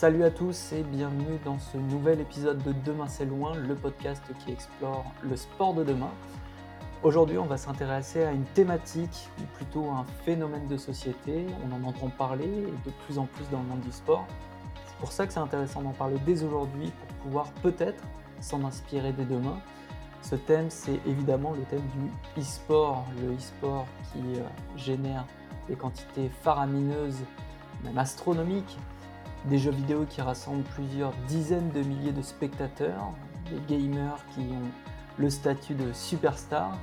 Salut à tous et bienvenue dans ce nouvel épisode de Demain c'est loin, le podcast qui explore le sport de demain. Aujourd'hui, on va s'intéresser à une thématique ou plutôt un phénomène de société. On en entend parler de plus en plus dans le monde du sport. C'est pour ça que c'est intéressant d'en parler dès aujourd'hui pour pouvoir peut-être s'en inspirer dès demain. Ce thème, c'est évidemment le thème du e-sport, le e-sport qui euh, génère des quantités faramineuses, même astronomiques, des jeux vidéo qui rassemblent plusieurs dizaines de milliers de spectateurs, des gamers qui ont le statut de superstar,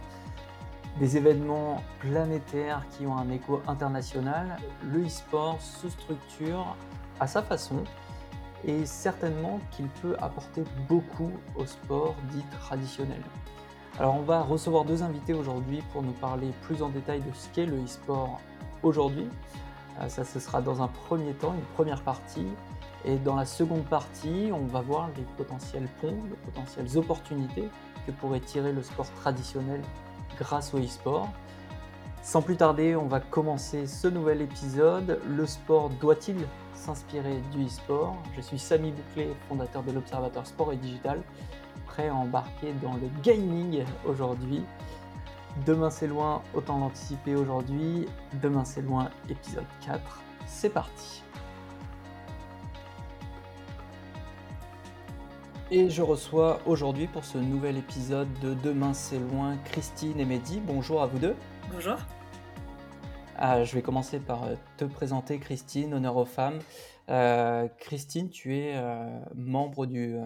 des événements planétaires qui ont un écho international, le e-sport se structure à sa façon et certainement qu'il peut apporter beaucoup au sport dit traditionnel. Alors on va recevoir deux invités aujourd'hui pour nous parler plus en détail de ce qu'est le e-sport aujourd'hui. Euh, ça ce sera dans un premier temps, une première partie. Et dans la seconde partie, on va voir les potentiels ponts, les potentielles opportunités que pourrait tirer le sport traditionnel grâce au e-sport. Sans plus tarder, on va commencer ce nouvel épisode. Le sport doit-il s'inspirer du e-sport? Je suis Samy Bouclé, fondateur de l'Observateur Sport et Digital, prêt à embarquer dans le gaming aujourd'hui. Demain c'est loin, autant l'anticiper aujourd'hui. Demain c'est loin, épisode 4. C'est parti Et je reçois aujourd'hui pour ce nouvel épisode de Demain c'est loin Christine et Mehdi. Bonjour à vous deux. Bonjour. Ah, je vais commencer par euh, te présenter Christine, honneur aux femmes. Euh, Christine, tu es euh, membre du,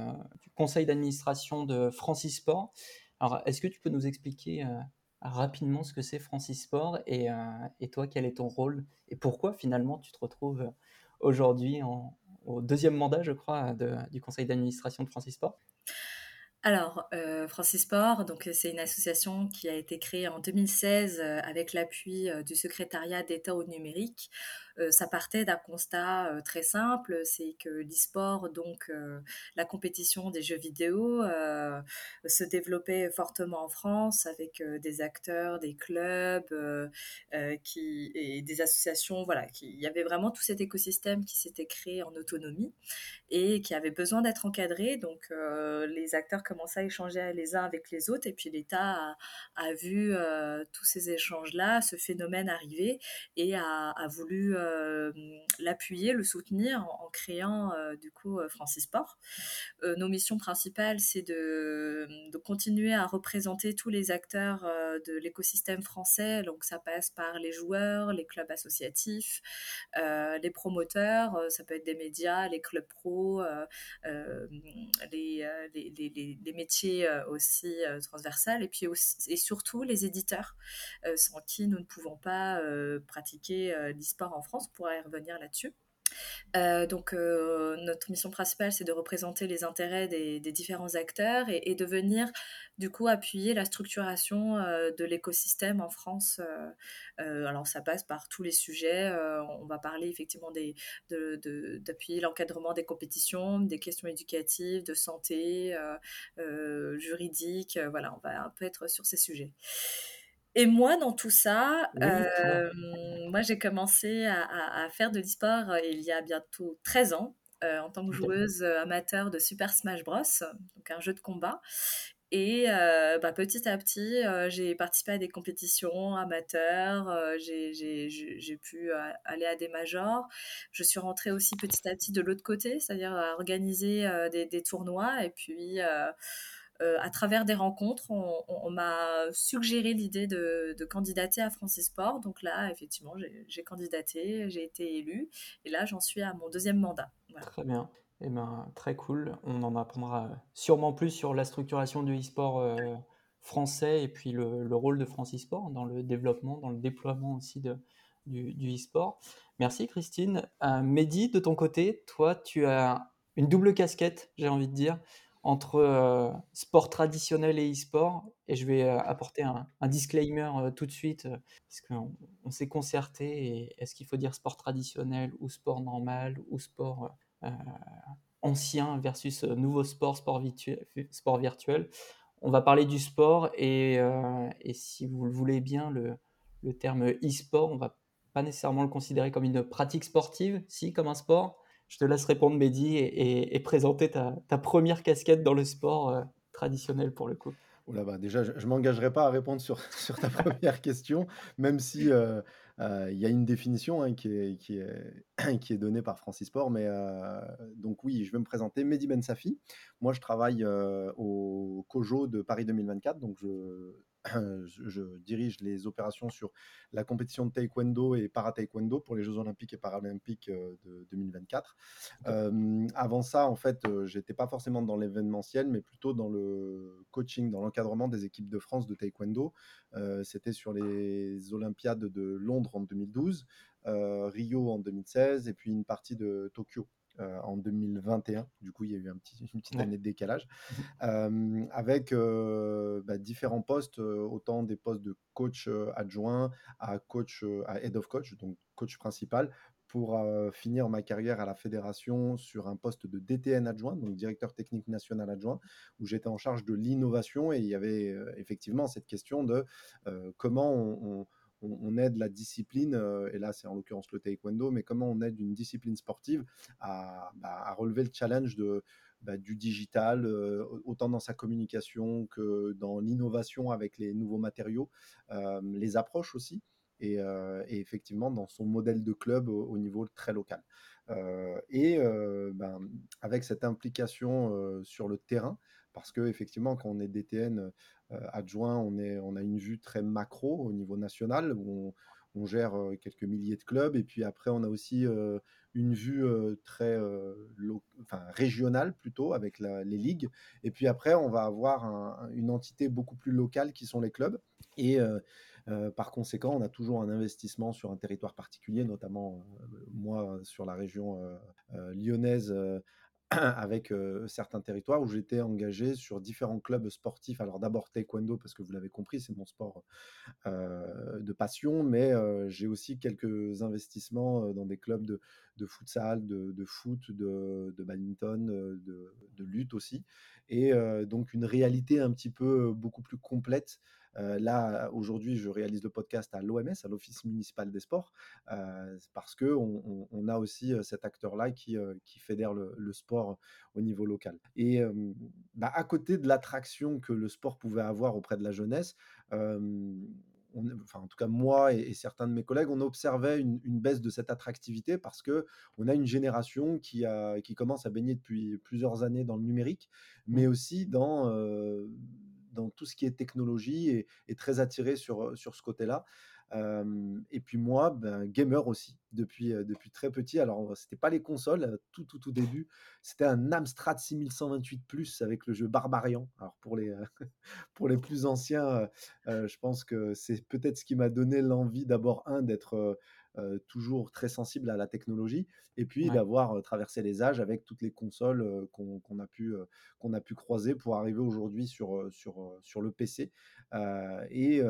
du conseil d'administration de Francis Sport. Alors, est-ce que tu peux nous expliquer rapidement ce que c'est Francis Sport et, et, toi, quel est ton rôle et pourquoi finalement tu te retrouves aujourd'hui en, au deuxième mandat, je crois, du conseil d'administration de Francis Sport? Alors, euh, Francis donc c'est une association qui a été créée en 2016 euh, avec l'appui euh, du secrétariat d'État au numérique euh, ça partait d'un constat euh, très simple, c'est que l'e-sport, donc euh, la compétition des jeux vidéo, se développait fortement en France avec des acteurs, des clubs et des associations. Voilà, il y avait vraiment tout cet écosystème qui s'était créé en autonomie et qui avait besoin d'être encadré. Donc les acteurs commençaient à échanger les uns avec les autres et puis l'État a, vu tous ces échanges-là, ce phénomène arriver et a, voulu euh, l'appuyer, le soutenir en, créant euh, du coup euh, Francis Sport. nos missions principales, c'est de, continuer à représenter tous les acteurs de l'écosystème français. Donc ça passe par les joueurs, les clubs associatifs, les promoteurs, ça peut être des médias, les clubs pro, les, les, métiers aussi transversales et puis et surtout les éditeurs sans qui nous ne pouvons pas pratiquer l'e-sport en France on pourra y revenir là-dessus. Euh, donc euh, notre mission principale c'est de représenter les intérêts des, différents acteurs et, de venir du coup appuyer la structuration euh, de l'écosystème en France. alors ça passe par tous les sujets. on va parler effectivement d'appuyer l'encadrement des compétitions, des questions éducatives, de santé, juridique. voilà, on va un peu être sur ces sujets. Et moi, dans tout ça, euh, moi, j'ai commencé à, faire de l'e-sport euh, il y a bientôt 13 ans, euh, en tant que joueuse amateur de Super Smash Bros, donc un jeu de combat. Et bah, petit à petit, j'ai participé à des compétitions amateurs, j'ai pu aller à des majors. Je suis rentrée aussi petit à petit de l'autre côté, c'est-à-dire à organiser des, des, tournois. Et puis, euh, à travers des rencontres, on, m'a suggéré l'idée de, candidater à Francis Sport. Donc là, effectivement, j'ai candidaté, j'ai été élue. Et là, j'en suis à mon deuxième mandat. Très bien. Eh ben, très cool. On en apprendra sûrement plus sur la structuration du e-sport euh, français et puis le, rôle de Francis Sport dans le développement, dans le déploiement aussi du, e-sport. Merci Christine. Euh, Mehdi, de ton côté, toi, tu as une double casquette, j'ai envie de dire entre euh, sport traditionnel et e-sport. Et je vais euh, apporter un, disclaimer euh, tout de suite, parce qu'on on, s'est concerté. Est-ce qu'il faut dire sport traditionnel ou sport normal ou sport ancien versus nouveau sport, sport, sport virtuel On va parler du sport et, si vous le voulez bien, le, terme e-sport, on va pas nécessairement le considérer comme une pratique sportive, si comme un sport, Je te laisse répondre, Mehdi, et, présenter ta, première casquette dans le sport traditionnel pour le coup. Bah, déjà, je ne m'engagerai pas à répondre sur, sur ta première question, même si il y a une définition hein, qui, est, qui, est, qui est donnée par Francis Sport. Mais donc oui, je vais me présenter. Mehdi Ben Safi. Moi, je travaille au COJO de Paris 2024. Donc, je, je, dirige les opérations sur la compétition de taekwondo et para-taekwondo pour les Jeux olympiques et paralympiques euh, de 2024. Euh, avant ça, en fait, euh, j'étais pas forcément dans l'événementiel, mais plutôt dans le coaching, dans l'encadrement des équipes de France de taekwondo. C'était sur les Olympiades de Londres en 2012, Rio en 2016 et puis une partie de Tokyo euh, en 2021. Du coup, il y a eu un petit, une petite année de décalage. Euh, avec euh, bah, différents postes, autant des postes de coach adjoint à coach, à head of coach, donc coach principal, pour finir ma carrière à la fédération sur un poste de DTN adjoint, donc directeur technique national adjoint, où j'étais en charge de l'innovation et il y avait effectivement cette question de comment on on, aide la discipline, euh, et là c'est en l'occurrence le taekwondo, mais comment on aide une discipline sportive à, bah, relever le challenge bah, du digital, euh, autant dans sa communication que dans l'innovation avec les nouveaux matériaux, euh, les approches aussi. Et, effectivement dans son modèle de club au, niveau très local. et ben, avec cette implication sur le terrain, parce que effectivement quand on est DTN euh, adjoint, on, a une vue très macro au niveau national où on, gère euh, quelques milliers de clubs. Et puis après, on a aussi euh, une vue très régionale plutôt avec les ligues. Et puis après, on va avoir une entité beaucoup plus locale qui sont les clubs. Et par conséquent, on a toujours un investissement sur un territoire particulier, notamment moi sur la région lyonnaise avec certains territoires où j'étais engagé sur différents clubs sportifs. Alors d'abord taekwondo, parce que vous l'avez compris, c'est mon sport de passion, mais j'ai aussi quelques investissements dans des clubs de, de futsal, de, foot, de, badminton, de, lutte aussi. Et donc une réalité un petit peu beaucoup plus complète euh, là, aujourd'hui, je réalise le podcast à l'OMS, à l'Office municipal des sports, euh, parce qu'on on, a aussi cet acteur-là qui, qui fédère le, sport au niveau local. Et bah, à côté de l'attraction que le sport pouvait avoir auprès de la jeunesse, enfin, en tout cas moi et, certains de mes collègues, on observait une, baisse de cette attractivité parce que on a une génération qui, a, qui commence à baigner depuis plusieurs années dans le numérique, mais mmh. aussi dans, dans tout ce qui est technologie et, très attiré sur, sur ce côté-là. et puis moi, ben, gamer aussi, depuis, depuis très petit. Alors, c'était pas les consoles, tout, tout, tout début. C'était un Amstrad 6128 Plus avec le jeu Barbarian. Alors, pour les, pour les plus anciens, je pense que c'est peut-être ce qui m'a donné l'envie d'abord, un, d'être euh, toujours très sensible à la technologie, et puis d'avoir euh, traversé les âges avec toutes les consoles euh, qu'on a, pu, qu'on a pu croiser pour arriver aujourd'hui sur, sur, sur le PC. et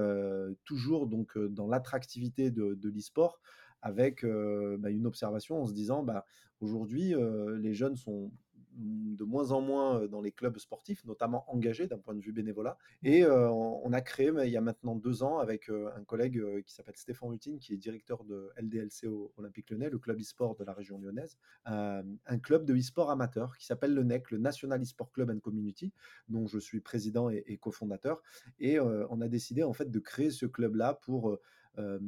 toujours donc dans l'attractivité de, de l'e-sport, avec bah, une observation en se disant bah, aujourd'hui les jeunes sont de moins en moins dans les clubs sportifs, notamment engagés d'un point de vue bénévolat. Et on a créé, il y a maintenant deux ans, avec un collègue qui s'appelle Stéphane Rutine, qui est directeur de LDLC Olympique Lyonnais, le club e-sport de la région lyonnaise, un club de e-sport amateur qui s'appelle le NEC, le National e-sport Club and Community, dont je suis président et, et cofondateur. Et on a décidé en fait de créer ce club-là pour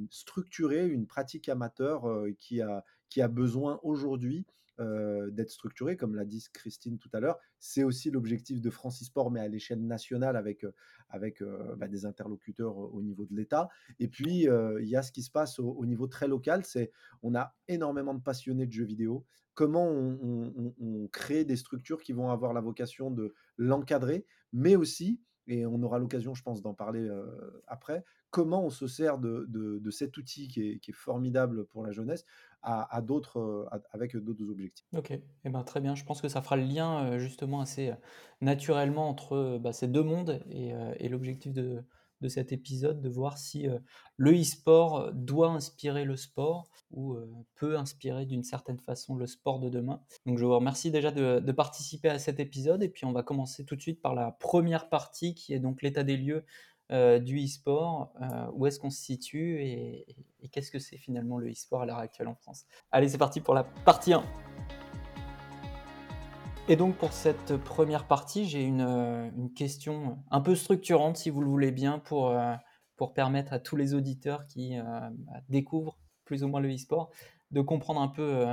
structurer une pratique amateur qui, a, qui a besoin aujourd'hui d'être structurée, comme l'a dit Christine tout à l'heure. C'est aussi l'objectif de Francis Sport, mais à l'échelle nationale avec, avec bah, des interlocuteurs au niveau de l'État. Et puis, il y a ce qui se passe au, niveau très local, c'est on a énormément de passionnés de jeux vidéo. Comment on crée des structures qui vont avoir la vocation de l'encadrer, mais aussi et on aura l'occasion, je pense, d'en parler après, comment on se sert de, de, cet outil qui est, formidable pour la jeunesse à, d'autres, avec d'autres objectifs? Ok, eh ben, très bien, je pense que ça fera le lien justement assez naturellement entre bah, ces deux mondes et l'objectif de, de cet épisode, de voir si euh, le e-sport doit inspirer le sport ou euh, peut inspirer d'une certaine façon le sport de demain. Donc je vous remercie déjà de, participer à cet épisode et puis on va commencer tout de suite par la première partie qui est donc l'état des lieux euh, du e-sport, où est-ce qu'on se situe et, et qu'est-ce que c'est finalement le e-sport à l'heure actuelle en France. Allez, c'est parti pour la partie 1. Et donc pour cette première partie, j'ai une, euh, une question un peu structurante, si vous le voulez bien, pour, euh, pour permettre à tous les auditeurs qui euh, bah, découvrent plus ou moins le e-sport de comprendre un peu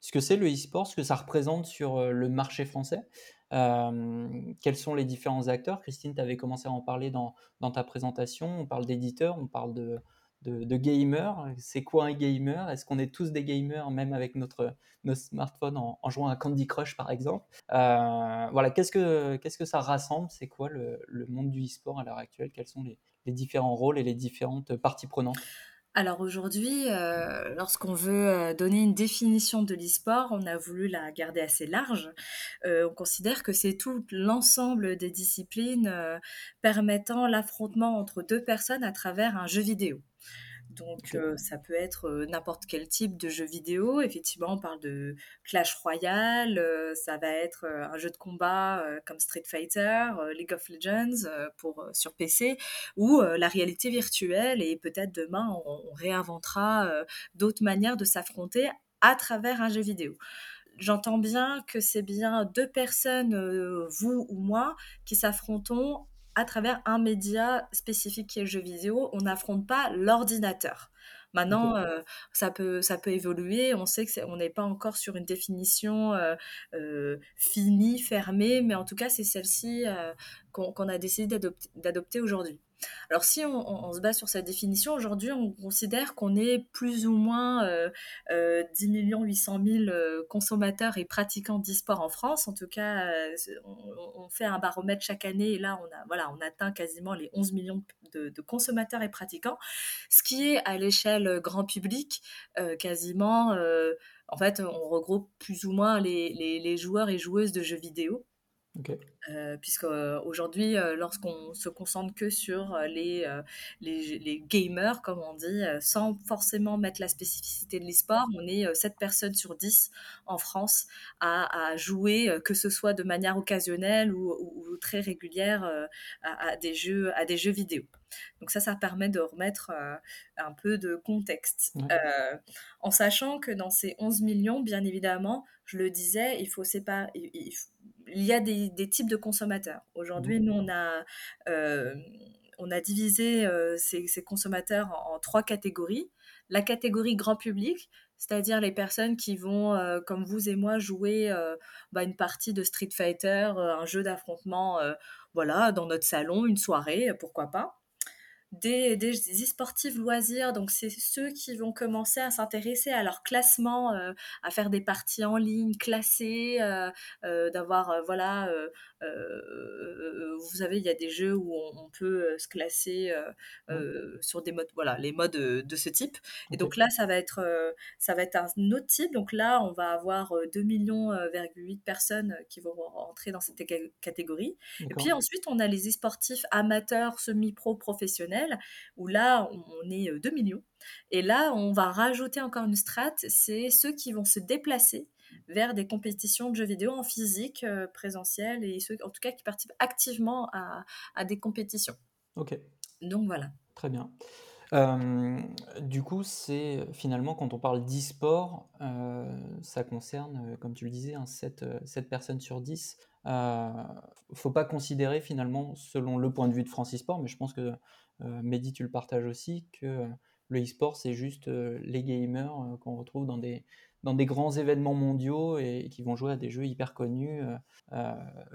ce que c'est le e-sport, ce que ça représente sur le marché français. quels sont les différents acteurs? Christine, tu avais commencé à en parler dans, dans ta présentation. On parle d'éditeurs, on parle de, de, gamers. C'est quoi un gamer? Est-ce qu'on est tous des gamers, même avec notre, notre smartphone en, jouant à Candy Crush par exemple? Euh, Voilà, qu'est-ce que, qu'est-ce que ça rassemble? C'est quoi le, monde du e-sport à l'heure actuelle? Quels sont les, différents rôles et les différentes parties prenantes? Alors aujourd'hui, euh, lorsqu'on veut euh, donner une définition de l'e-sport, on a voulu la garder assez large. on considère que c'est tout l'ensemble des disciplines permettant l'affrontement entre deux personnes à travers un jeu vidéo. Donc euh, ça peut être euh, n'importe quel type de jeu vidéo. Effectivement, on parle de Clash Royale, euh, ça va être un jeu de combat comme Street Fighter, League of Legends pour sur PC, ou la réalité virtuelle. Et peut-être demain, on, réinventera d'autres manières de s'affronter à travers un jeu vidéo j'entends bien que c'est bien deux personnes, vous ou moi, qui s'affrontons à travers un média spécifique qui est le jeu vidéo. On n'affronte pas l'ordinateur. Maintenant, euh, ça, peut, ça peut évoluer. On sait qu'on n'est pas encore sur une définition euh, euh, finie, fermée, mais en tout cas, c'est celle-ci qu'on a décidé d'adopter aujourd'hui. Alors si on, se base sur cette définition, aujourd'hui on considère qu'on est plus ou moins euh, 10 800 000 consommateurs et pratiquants d'e-sport en France. En tout cas, euh, on, fait un baromètre chaque année et là on, a, voilà, on atteint quasiment les 11 millions de, consommateurs et pratiquants, ce qui est à l'échelle grand public euh, quasiment... Euh, en fait, on regroupe plus ou moins les joueurs et joueuses de jeux vidéo. Euh, puisque euh, aujourd'hui, euh, lorsqu'on se concentre que sur les, les, gamers, comme on dit, sans forcément mettre la spécificité de l'e-sport, on est 7 personnes sur 10 en France à, jouer, que ce soit de manière occasionnelle ou, très régulière, à, des jeux, à des jeux vidéo. Donc ça, ça permet de remettre un peu de contexte. en sachant que dans ces 11 millions, bien évidemment, je le disais, il faut séparer... Il, il y a des, types de consommateurs. Aujourd'hui, nous, on a, euh, on a divisé euh, ces, consommateurs en, trois catégories. La catégorie grand public, c'est-à-dire les personnes qui vont, euh, comme vous et moi, jouer bah, une partie de Street Fighter, un jeu d'affrontement, voilà, dans notre salon, une soirée, pourquoi pas des, des e-sportifs loisirs, donc c'est ceux qui vont commencer à s'intéresser à leur classement, euh, à faire des parties en ligne classées, euh, euh, d'avoir, voilà, vous savez, il y a des jeux où on, peut se classer sur des modes, voilà, les modes de ce type. Et donc là, ça va être, ça va être un autre type. Donc là, on va avoir 2 millions, 8 personnes qui vont rentrer dans cette catégorie. Et puis ensuite, on a les e-sportifs amateurs, semi-pro, professionnels où là, on est 2 euh, millions. Et là, on va rajouter encore une strate, c'est ceux qui vont se déplacer vers des compétitions de jeux vidéo en physique, euh, présentiel, et ceux, en tout cas, qui participent activement à, des compétitions. Ok. Donc voilà. Très bien. Euh, du coup, c'est finalement quand on parle d'e-sport, ça concerne, comme tu le disais, 7, hein, personnes sur 10. Euh, faut pas considérer finalement, selon le point de vue de Francis Sport, mais je pense que euh, Mehdi, tu le partages aussi, que euh, le e-sport, c'est juste euh, les gamers qu'on retrouve dans des, dans des grands événements mondiaux et, qui vont jouer à des jeux hyper connus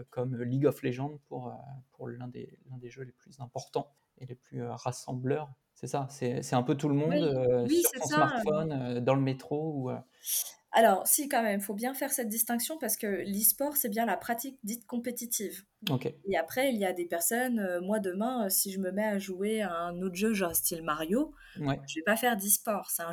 comme League of Legends pour, pour l'un des, des jeux les plus importants et les plus rassembleurs. C'est ça, c'est un peu tout le monde sur son smartphone, dans le métro. Ou, alors, si, quand même, il faut bien faire cette distinction parce que l'e-sport, c'est bien la pratique dite compétitive. Et après, il y a des personnes, euh, moi demain, euh, si je me mets à jouer à un autre jeu, genre style Mario, je ne vais pas faire d'e-sport. C'est un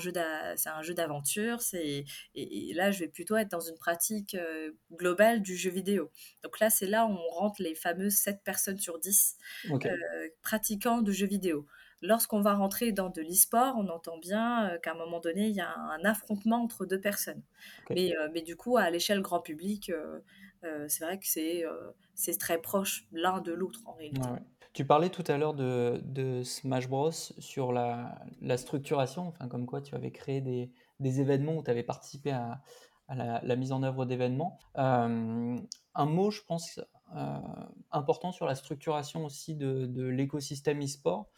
jeu d'aventure. Et, et, là, je vais plutôt être dans une pratique euh, globale du jeu vidéo. Donc là, c'est là où on rentre les fameuses 7 personnes sur 10 pratiquants de jeux vidéo lorsqu'on va rentrer dans de l'e-sport, on entend bien euh, qu'à un moment donné, il y a un, affrontement entre deux personnes. Mais, euh, mais, du coup, à l'échelle grand public, euh, c'est vrai que c'est c'est très proche l'un de l'autre en réalité. Tu parlais tout à l'heure de, de, Smash Bros sur la, la, structuration, enfin comme quoi tu avais créé des, des événements où tu avais participé à, à la, mise en œuvre d'événements. un mot, je pense, important sur la structuration aussi de, de l'écosystème e-sport.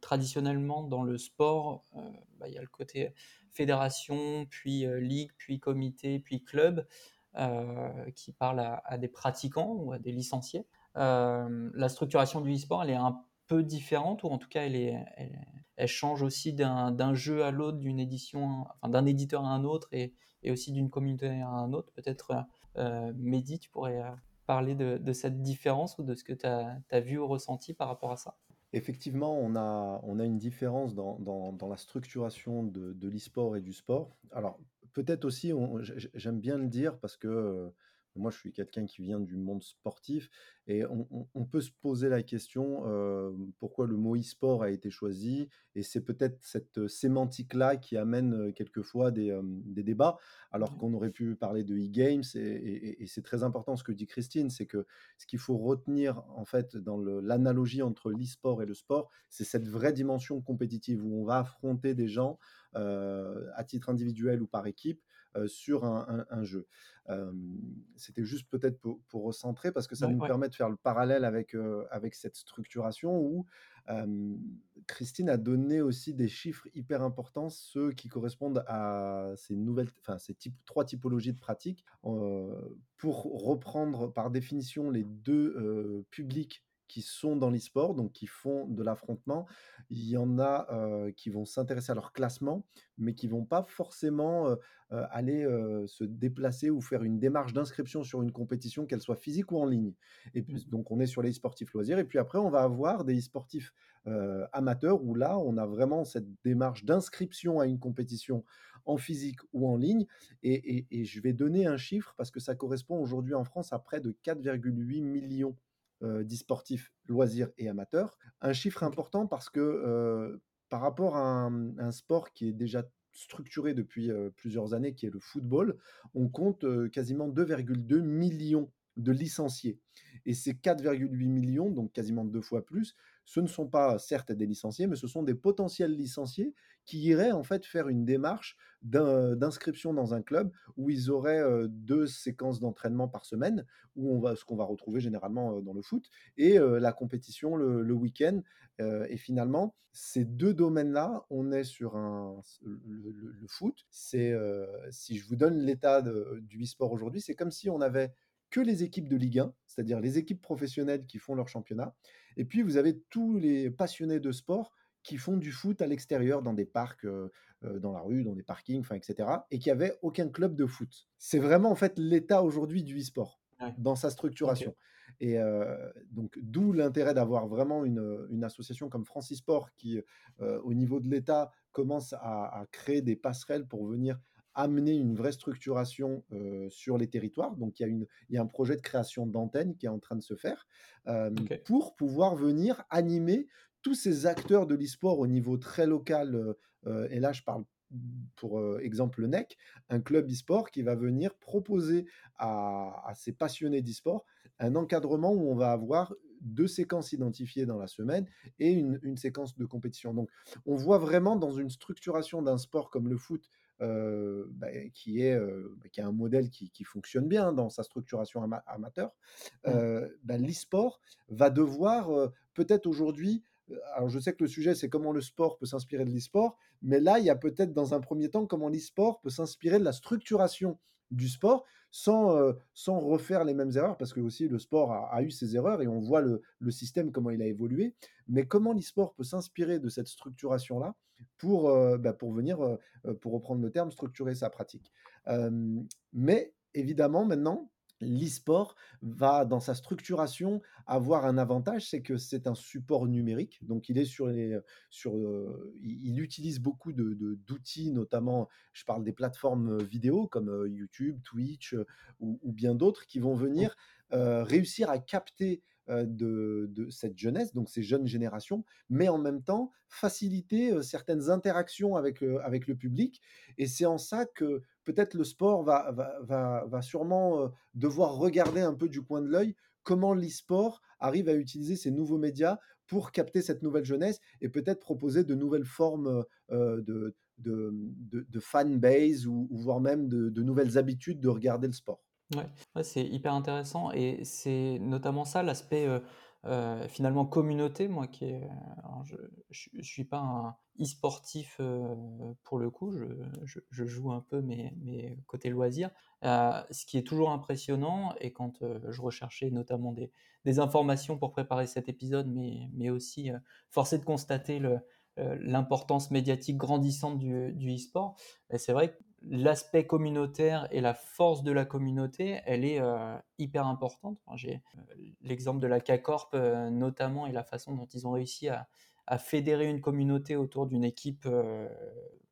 Traditionnellement, dans le sport, bah, il y a le côté fédération, puis ligue, puis comité, puis club, qui parle à, des pratiquants ou à des licenciés. la structuration du e-sport, elle est un peu différente, ou en tout cas, elle, change aussi d'un jeu à l'autre, d'une édition, d'un éditeur à un autre, et, aussi d'une communauté à un autre. Peut-être, euh, Mehdi, tu pourrais parler de, cette différence ou de ce que tu as, vu ou ressenti par rapport à ça? Effectivement, on a, on a une différence dans, dans, la structuration de, de l'e-sport et du sport. Alors, peut-être aussi, j'aime bien le dire parce que moi, je suis quelqu'un qui vient du monde sportif et on, peut se poser la question pourquoi le mot e-sport a été choisi. Et c'est peut-être cette sémantique-là qui amène quelquefois des, débats, alors qu'on aurait pu parler de e-games. Et, c'est très important ce que dit Christine, c'est que ce qu'il faut retenir en fait dans l'analogie entre l'e-sport et le sport, c'est cette vraie dimension compétitive où on va affronter des gens à titre individuel ou par équipe sur un, jeu. C'était juste peut-être pour, recentrer parce que ça nous permet de faire le parallèle avec, avec cette structuration où Christine a donné aussi des chiffres hyper importants, ceux qui correspondent à ces nouvelles, enfin ces trois typologies de pratiques. pour reprendre par définition les deux publics qui sont dans l'e-sport, donc qui font de l'affrontement. Il y en a qui vont s'intéresser à leur classement, mais qui vont pas forcément aller se déplacer ou faire une démarche d'inscription sur une compétition, qu'elle soit physique ou en ligne. Et puis, mmh. donc on est sur les e-sportifs loisirs. Et puis après, on va avoir des e-sportifs amateurs où là, on a vraiment cette démarche d'inscription à une compétition en physique ou en ligne. Et, et je vais donner un chiffre parce que ça correspond aujourd'hui en France à près de 4,8 millions euh, loisirs et amateurs. Un chiffre important parce que euh, par rapport à un, sport qui est déjà structuré depuis euh, plusieurs années, qui est le football, on compte quasiment 2,2 millions de licenciés. Et ces 4,8 millions, donc quasiment deux fois plus, ce ne sont pas certes des licenciés, mais ce sont des potentiels licenciés qui iraient en fait faire une démarche d'inscription dans un club où ils auraient deux séquences d'entraînement par semaine, où on va, ce qu'on va retrouver généralement dans le foot, et la compétition le, week-end. et finalement, ces deux domaines-là, on est sur un, le, foot. C'est si je vous donne l'état du e-sport aujourd'hui, c'est comme si on avait que les équipes de Ligue 1, c'est-à-dire les équipes professionnelles qui font leur championnat. Et puis, vous avez tous les passionnés de sport qui font du foot à l'extérieur, dans des parcs, dans la rue, dans des parkings, enfin, etc. Et qui n'avaient aucun club de foot. C'est vraiment, en fait, l'état aujourd'hui du e-sport, dans sa structuration. Et donc, d'où l'intérêt d'avoir vraiment une, association comme Francisport qui, au niveau de l'État, commence à, créer des passerelles pour venir amener une vraie structuration sur les territoires. Donc, il y, a une, il y a un projet de création d'antennes qui est en train de se faire pour pouvoir venir animer tous ces acteurs de l'e-sport au niveau très local. et là, je parle pour exemple le NEC, un club e-sport qui va venir proposer à, à ces passionnés d'e-sport un encadrement où on va avoir deux séquences identifiées dans la semaine et une, une, séquence de compétition. Donc, on voit vraiment dans une structuration d'un sport comme le foot bah, qui, est, bah, qui a un modèle qui, fonctionne bien dans sa structuration amateur, mmh. bah, l'e-sport va devoir peut-être aujourd'hui alors je sais que le sujet c'est comment le sport peut s'inspirer de l'e-sport, mais là il y a peut-être dans un premier temps comment l'e-sport peut s'inspirer de la structuration du sport sans, sans refaire les mêmes erreurs, parce que aussi le sport a, eu ses erreurs et on voit le, le, système, comment il a évolué, mais comment l'e-sport peut s'inspirer de cette structuration-là pour, bah, pour venir, pour reprendre le terme, structurer sa pratique? mais évidemment, maintenant, l'e-sport va, dans sa structuration, avoir un avantage, c'est que c'est un support numérique. Donc, il est sur les, sur, il utilise beaucoup de, d'outils, notamment, je parle des plateformes vidéo comme YouTube, Twitch ou, bien d'autres, qui vont venir réussir à capter de, cette jeunesse, donc ces jeunes générations, mais en même temps faciliter certaines interactions avec, avec le public. Et c'est en ça que peut-être le sport va, va, va, sûrement devoir regarder un peu du coin de l'œil comment l'e-sport arrive à utiliser ces nouveaux médias pour capter cette nouvelle jeunesse et peut-être proposer de nouvelles formes de, de, de fanbase ou, voire même de, nouvelles habitudes de regarder le sport. Ouais, c'est hyper intéressant et c'est notamment ça l'aspect euh, finalement communauté, moi qui est, je, je, suis pas un e-sportif euh, pour le coup, je, joue un peu mais, mais côté loisir. Euh, ce qui est toujours impressionnant et quand je recherchais notamment des, informations pour préparer cet épisode, mais, mais aussi forcé de constater l'importance médiatique grandissante du, du e-sport, ben, c'est vrai que l'aspect communautaire et la force de la communauté, elle est euh, hyper importante. J'ai euh, l'exemple de la K-Corp euh, notamment et la façon dont ils ont réussi à, fédérer une communauté autour d'une équipe,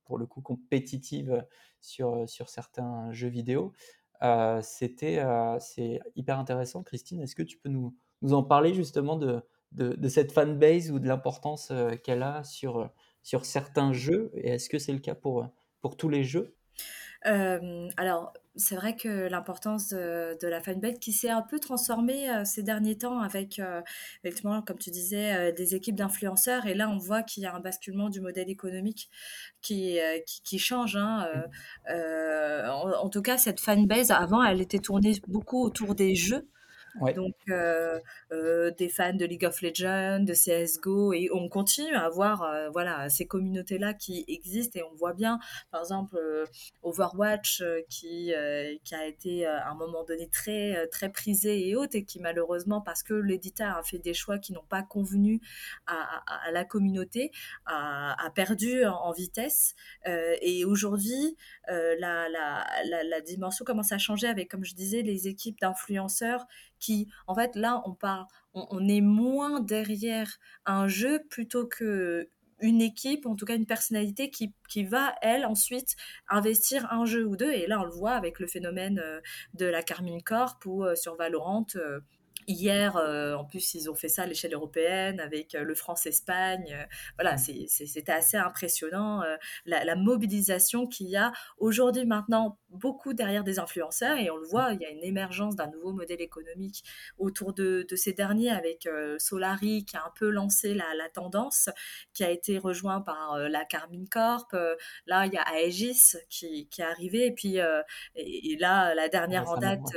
pour le coup, compétitive sur, certains jeux vidéo. C'était, c'est hyper intéressant. Christine, est-ce que tu peux nous, en parler justement de, cette fanbase ou de l'importance qu'elle a sur, certains jeux? Et est-ce que c'est le cas pour tous les jeux? Euh, alors, c'est vrai que l'importance de, la fanbase qui s'est un peu transformée euh, ces derniers temps avec, euh, effectivement, comme tu disais, des équipes d'influenceurs. Et là, on voit qu'il y a un basculement du modèle économique qui, qui, change. Hein, en, en, tout cas, cette fanbase, avant, elle était tournée beaucoup autour des jeux. Donc, euh, euh, des fans de League of Legends, de CSGO, et on continue à avoir euh, voilà, ces communautés-là qui existent, et on voit bien, par exemple, Overwatch, qui, qui a été à un moment donné très, très prisé et haute, et qui malheureusement, parce que l'éditeur a fait des choix qui n'ont pas convenu à, la communauté, a, perdu en, vitesse. et aujourd'hui, la, la, la dimension commence à changer avec, comme je disais, les équipes d'influenceurs qui, en fait, là, on parle, on, est moins derrière un jeu plutôt que une équipe, en tout cas une personnalité qui, qui, va, elle, ensuite investir un jeu ou deux. Et là, on le voit avec le phénomène euh, de la Carmine Corp ou euh, sur Valorant. Hier, euh, en plus, ils ont fait ça à l'échelle européenne avec euh, le France-Espagne. Euh, voilà, mmh. c'était assez impressionnant la, mobilisation qu'il y a aujourd'hui maintenant beaucoup derrière des influenceurs et on le voit, il y a une émergence d'un nouveau modèle économique autour de, ces derniers avec Solari qui a un peu lancé la, tendance, qui a été rejoint par la Carmine Corp. là, il y a Aegis qui, qui est arrivé et puis et, là, la dernière en date,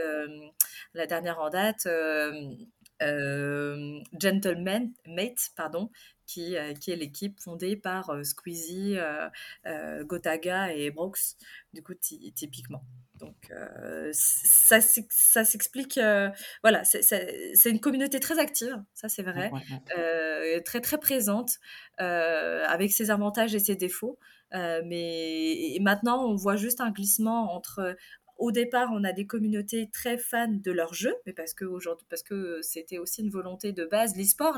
la dernière en date euh, Gentleman Mate, pardon, qui, euh, qui est l'équipe fondée par euh, Squeezie, Gotaga et Brooks, du coup, typiquement. Donc, ça, ça s'explique. voilà, c'est une communauté très active, ça c'est vrai, très très présente, avec ses avantages et ses défauts. mais maintenant, on voit juste un glissement entre au départ, on a des communautés très fans de leur jeu, mais parce que aujourd'hui, parce que c'était aussi une volonté de base, l'e-sport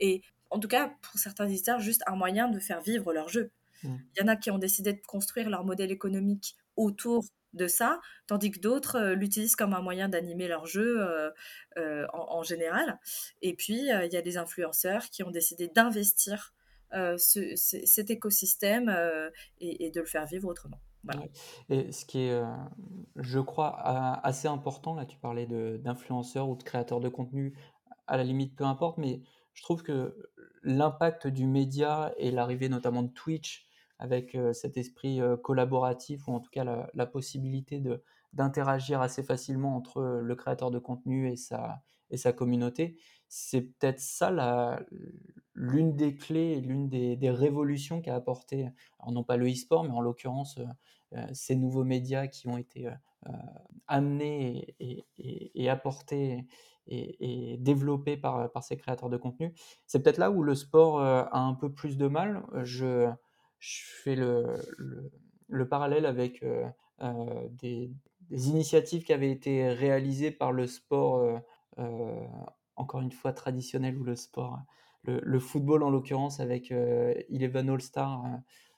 et en tout cas pour certains éditeurs juste un moyen de faire vivre leur jeu. Mmh. Il y en a qui ont décidé de construire leur modèle économique autour de ça, tandis que d'autres euh, l'utilisent comme un moyen d'animer leur jeu euh, euh, en, général. Et puis, il y a des influenceurs qui ont décidé d'investir cet écosystème et, de le faire vivre autrement. Et ce qui est, euh, je crois, assez important, là, tu parlais d'influenceurs ou de créateurs de contenu, à la limite, peu importe, mais je trouve que l'impact du média et l'arrivée notamment de Twitch avec euh, cet esprit euh, collaboratif ou en tout cas la, la possibilité de d'interagir assez facilement entre le créateur de contenu et sa, et sa communauté, c'est peut-être ça l'une des clés, l'une des, des, révolutions qu'a apporté, alors non pas le e-sport, mais en l'occurrence euh, ces nouveaux médias qui ont été euh, euh, amenés et, apportés et, développés par, par, ces créateurs de contenu. C'est peut-être là où le sport a un peu plus de mal. Je, fais le, le, parallèle avec des, initiatives qui avaient été réalisées par le sport, encore une fois traditionnel, ou le sport, le, football en l'occurrence, avec Eleven All-Star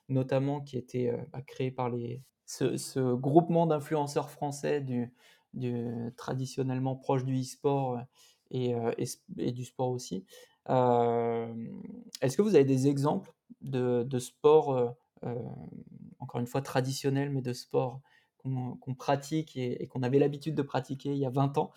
notamment qui était euh, bah, créé par les, ce, groupement d'influenceurs français du, traditionnellement proche du e-sport euh, et, euh, et, du sport aussi. Est-ce que vous avez des exemples de, de sports, encore une fois traditionnels, mais de sports qu'on pratique et, qu'on avait l'habitude de pratiquer il y a 20 ans,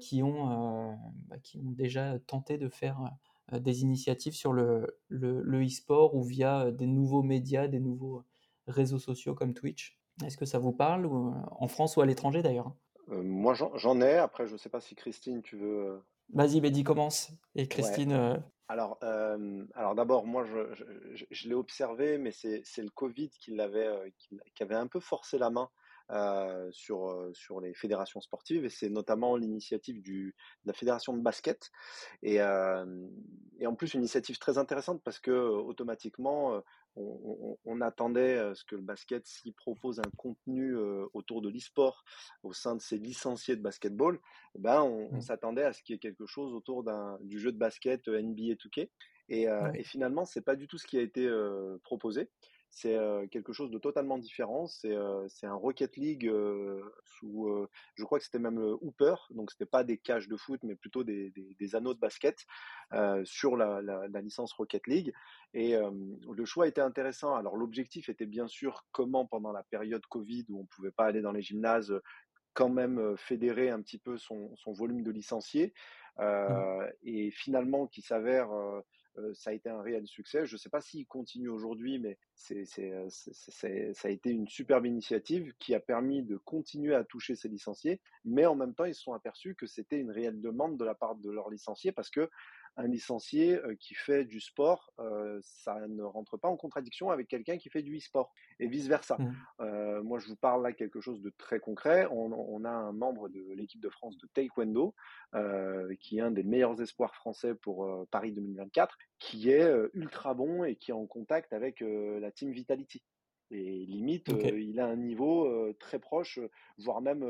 qui, ont, bah, qui ont déjà tenté de faire des initiatives sur le, le, e-sport ou via euh, des nouveaux médias, des nouveaux réseaux sociaux comme Twitch? Est-ce que ça vous parle, ou, en France ou à l'étranger d'ailleurs? Moi, j'en ai. Après, je ne sais pas si Christine, tu veux. Vas-y, Bédi, commence. Et Christine. Alors, alors d'abord, moi, je, je, l'ai observé, mais c'est le Covid qui, qui, avait un peu forcé la main euh, sur, euh, sur les fédérations sportives, et c'est notamment l'initiative de la fédération de basket. Et, euh, et, en plus, une initiative très intéressante parce que automatiquement, on, on, attendait à ce que le basket, s'il propose un contenu autour de l'e-sport au sein de ses licenciés de basketball, eh ben on, mmh. s'attendait à ce qu'il y ait quelque chose autour du jeu de basket NBA 2K. Et, et finalement, c'est pas du tout ce qui a été proposé c'est quelque chose de totalement différent. C'est un Rocket League sous, je crois que c'était même Hooper, donc c'était pas des cages de foot, mais plutôt des, des, anneaux de basket sur la, la, licence Rocket League. Et le choix était intéressant. Alors l'objectif était bien sûr comment pendant la période Covid où on pouvait pas aller dans les gymnases, quand même fédérer un petit peu son, son volume de licenciés. Mmh. Et finalement, qui s'avère ça a été un réel succès. Je ne sais pas s'il continue aujourd'hui, mais c'est, ça a été une superbe initiative qui a permis de continuer à toucher ces licenciés, mais en même temps, ils se sont aperçus que c'était une réelle demande de la part de leurs licenciés parce que un licencié qui fait du sport, ça ne rentre pas en contradiction avec quelqu'un qui fait du e-sport et vice versa. Mmh. moi, je vous parle là quelque chose de très concret. On, a un membre de l'équipe de France de taekwondo qui est un des meilleurs espoirs français pour Paris 2024, qui est ultra bon et qui est en contact avec la team Vitality. Et limite, il a un niveau très proche, voire même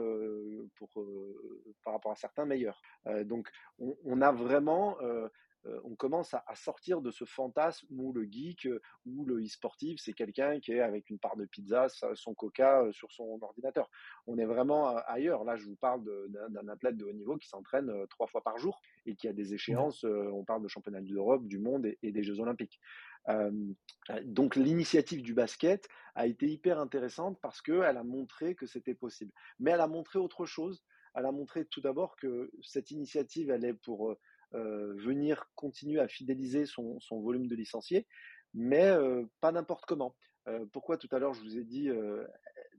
pour, par rapport à certains meilleurs. donc, on, on, a vraiment on commence à, sortir de ce fantasme où le geek ou le e-sportif, c'est quelqu'un qui est avec une part de pizza, son coca sur son ordinateur. On est vraiment ailleurs. Là, je vous parle d'un athlète de haut niveau qui s'entraîne trois fois par jour et qui a des échéances, on parle de championnat d'Europe, du monde et, des Jeux olympiques. donc l'initiative du basket a été hyper intéressante parce qu'elle a montré que c'était possible. Mais elle a montré autre chose. Elle a montré tout d'abord que cette initiative, elle est pour euh, venir continuer à fidéliser son, volume de licenciés, mais euh, pas n'importe comment. Euh, pourquoi tout à l'heure je vous ai dit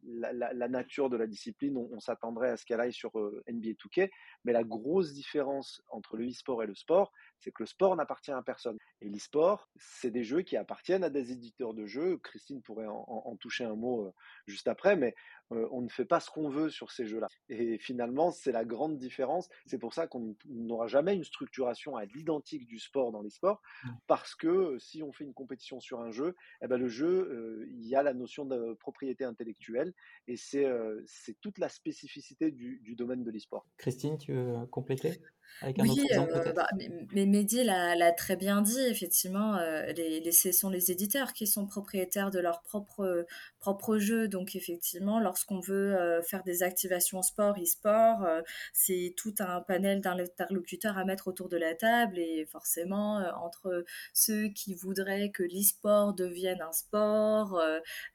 la, nature de la discipline, on, s'attendrait à ce qu'elle aille sur NBA 2K, mais la grosse différence entre le e-sport et le sport, c'est que le sport n'appartient à personne. Et l'e-sport, c'est des jeux qui appartiennent à des éditeurs de jeux. Christine pourrait en, toucher un mot juste après, mais on ne fait pas ce qu'on veut sur ces jeux-là. Et finalement, c'est la grande différence. C'est pour ça qu'on n'aura jamais une structuration à l'identique du sport dans les sports, mmh. parce que si on fait une compétition sur un jeu, eh ben le jeu, il y a la notion de propriété intellectuelle, et c'est toute la spécificité du, du domaine de l'e-sport. Christine, tu veux compléter? Oui, euh, bah, mais Mehdi l'a très bien dit, effectivement, euh, les, ce sont les éditeurs qui sont propriétaires de leur propre, propre jeu. Donc, effectivement, lorsqu'on veut euh, faire des activations sport, e-sport, c'est tout un panel d'interlocuteurs à mettre autour de la table. Et forcément, entre ceux qui voudraient que l'e-sport devienne un sport,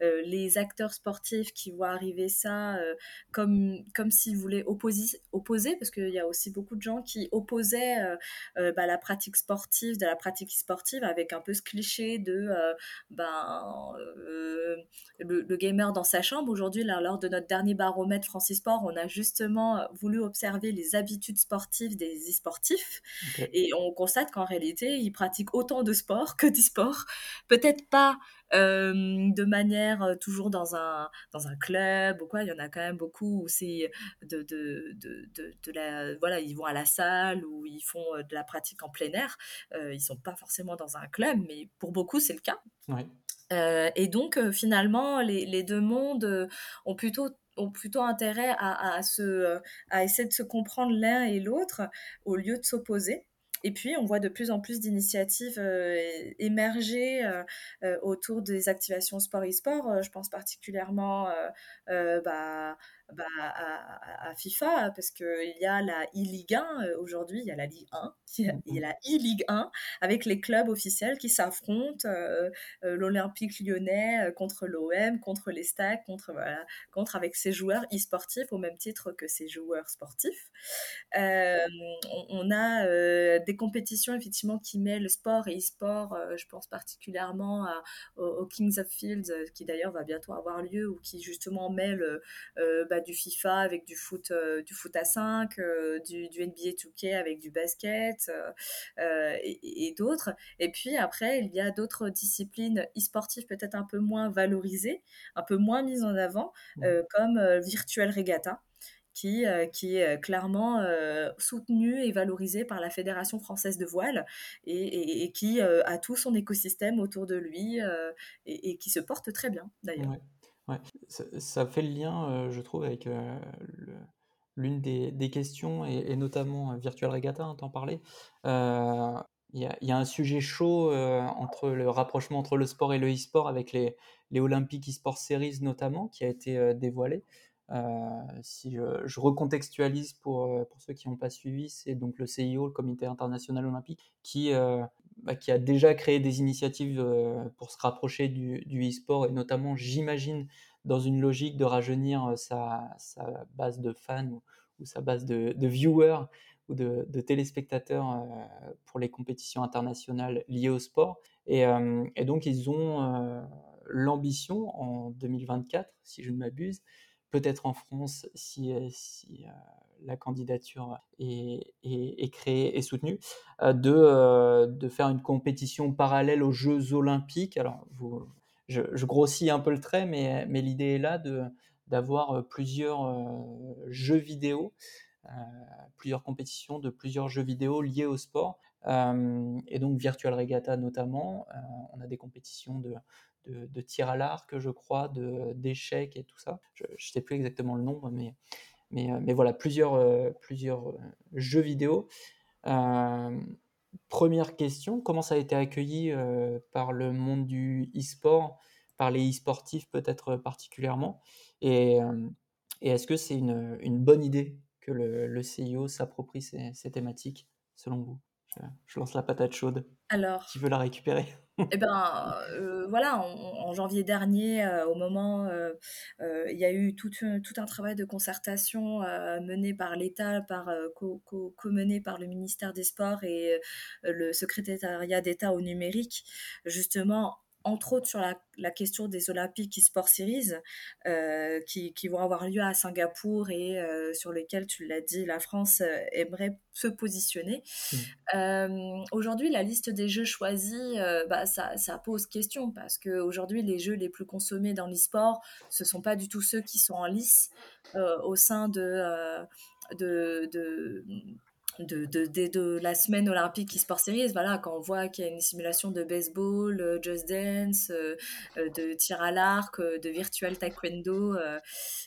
les acteurs sportifs qui voient arriver ça comme, comme s'ils voulaient opposer, opposer parce qu'il y a aussi beaucoup de gens qui opposait euh, euh, bah, la pratique sportive de la pratique sportive avec un peu ce cliché de euh, ben, le, gamer dans sa chambre. Aujourd'hui, lors de notre dernier baromètre Francis Sport, on a justement voulu observer les habitudes sportives des e-sportifs et on constate qu'en réalité, ils pratiquent autant de sport que d'e-sport. Peut-être pas de manière toujours dans un, dans un club ou quoi. Il y en a quand même beaucoup où c'est de, de, de, de, la. Voilà, ils vont à la salle ou ils font de la pratique en plein air. Euh, ils sont pas forcément dans un club, mais pour beaucoup, c'est le cas. et donc, finalement, les, les, deux mondes ont plutôt ont plutôt intérêt à, à, se, à essayer de se comprendre l'un et l'autre au lieu de s'opposer. Et puis, on voit de plus en plus d'initiatives euh, émerger euh, euh, autour des activations sport e-sport. je pense particulièrement bah, bah, à, FIFA, parce qu'il y a la e-Ligue 1 aujourd'hui, il y a la Ligue 1, il y a, la e-Ligue 1, avec les clubs officiels qui s'affrontent, l'Olympique lyonnais contre l'OM, contre les Stacks, contre, voilà, contre avec ses joueurs e-sportifs, au même titre que ses joueurs sportifs. on, a des compétitions effectivement qui mêlent sport et e-sport, je pense particulièrement au, Kings of Fields, qui d'ailleurs va bientôt avoir lieu, ou qui justement mêle bah, du FIFA avec du foot, du foot à 5, du, du, NBA 2K avec du basket et, et d'autres. Et puis après, il y a d'autres disciplines e-sportives peut-être un peu moins valorisées, un peu moins mises en avant, comme Virtual Regatta qui, euh, qui est euh, clairement euh, soutenu et valorisé par la Fédération française de voile et, qui a tout son écosystème autour de lui et, qui se porte très bien d'ailleurs. Ouais, Ça, fait le lien, je trouve, avec l'une des, questions et, notamment Virtual Regatta, hein, t'en parlais. Il y, a un sujet chaud entre le rapprochement entre le sport et le e-sport avec les, les Olympiques e-sport series notamment qui a été dévoilé. Euh, si je, recontextualise pour, euh, pour ceux qui n'ont pas suivi, c'est donc le CIO, le Comité international olympique, qui, euh, bah, qui a déjà créé des initiatives pour se rapprocher du, e-sport et notamment, j'imagine, dans une logique de rajeunir sa, sa base de fans ou, sa base de, viewers ou de, téléspectateurs pour les compétitions internationales liées au sport. Et, donc, ils ont l'ambition en 2024, si je ne m'abuse, peut-être en France si, euh, euh, la candidature est, créée et soutenue, euh, de, de, faire une compétition parallèle aux Jeux olympiques. Alors, je, grossis un peu le trait, mais, l'idée est là de, d'avoir plusieurs jeux vidéo, plusieurs compétitions de plusieurs jeux vidéo liés au sport. et donc Virtual Regatta notamment, on a des compétitions de, de, tir à l'arc, je crois, d'échecs et tout ça. Je ne sais plus exactement le nombre, mais, mais, euh, mais voilà, plusieurs, euh, plusieurs euh, jeux vidéo. première question, comment ça a été accueilli par le monde du e-sport, par les e-sportifs peut-être particulièrement? Et, et est-ce que c'est une, une, bonne idée que le, le CIO s'approprie ces, ces, thématiques, selon vous? Je, lance la patate chaude. Alors, qui veut la récupérer? eh ben, euh, voilà, en, janvier dernier, euh, au moment, euh, il y a eu tout, tout, un travail de concertation mené par l'État, par co-mené par le ministère des Sports et le secrétariat d'État au numérique, justement entre autres sur la, question des Olympiques e-sport series euh, qui, vont avoir lieu à Singapour et euh, sur lesquels, tu l'as dit, la France euh, aimerait se positionner. Mmh. aujourd'hui, la liste des jeux choisis, bah, ça, pose question parce qu'aujourd'hui, les jeux les plus consommés dans l'e-sport, ce ne sont pas du tout ceux qui sont en lice au sein de, de de, de, de, la semaine olympique e-sport series, voilà, quand on voit qu'il y a une simulation de baseball, euh, just dance, euh, euh, de tir à l'arc, de virtual taekwondo,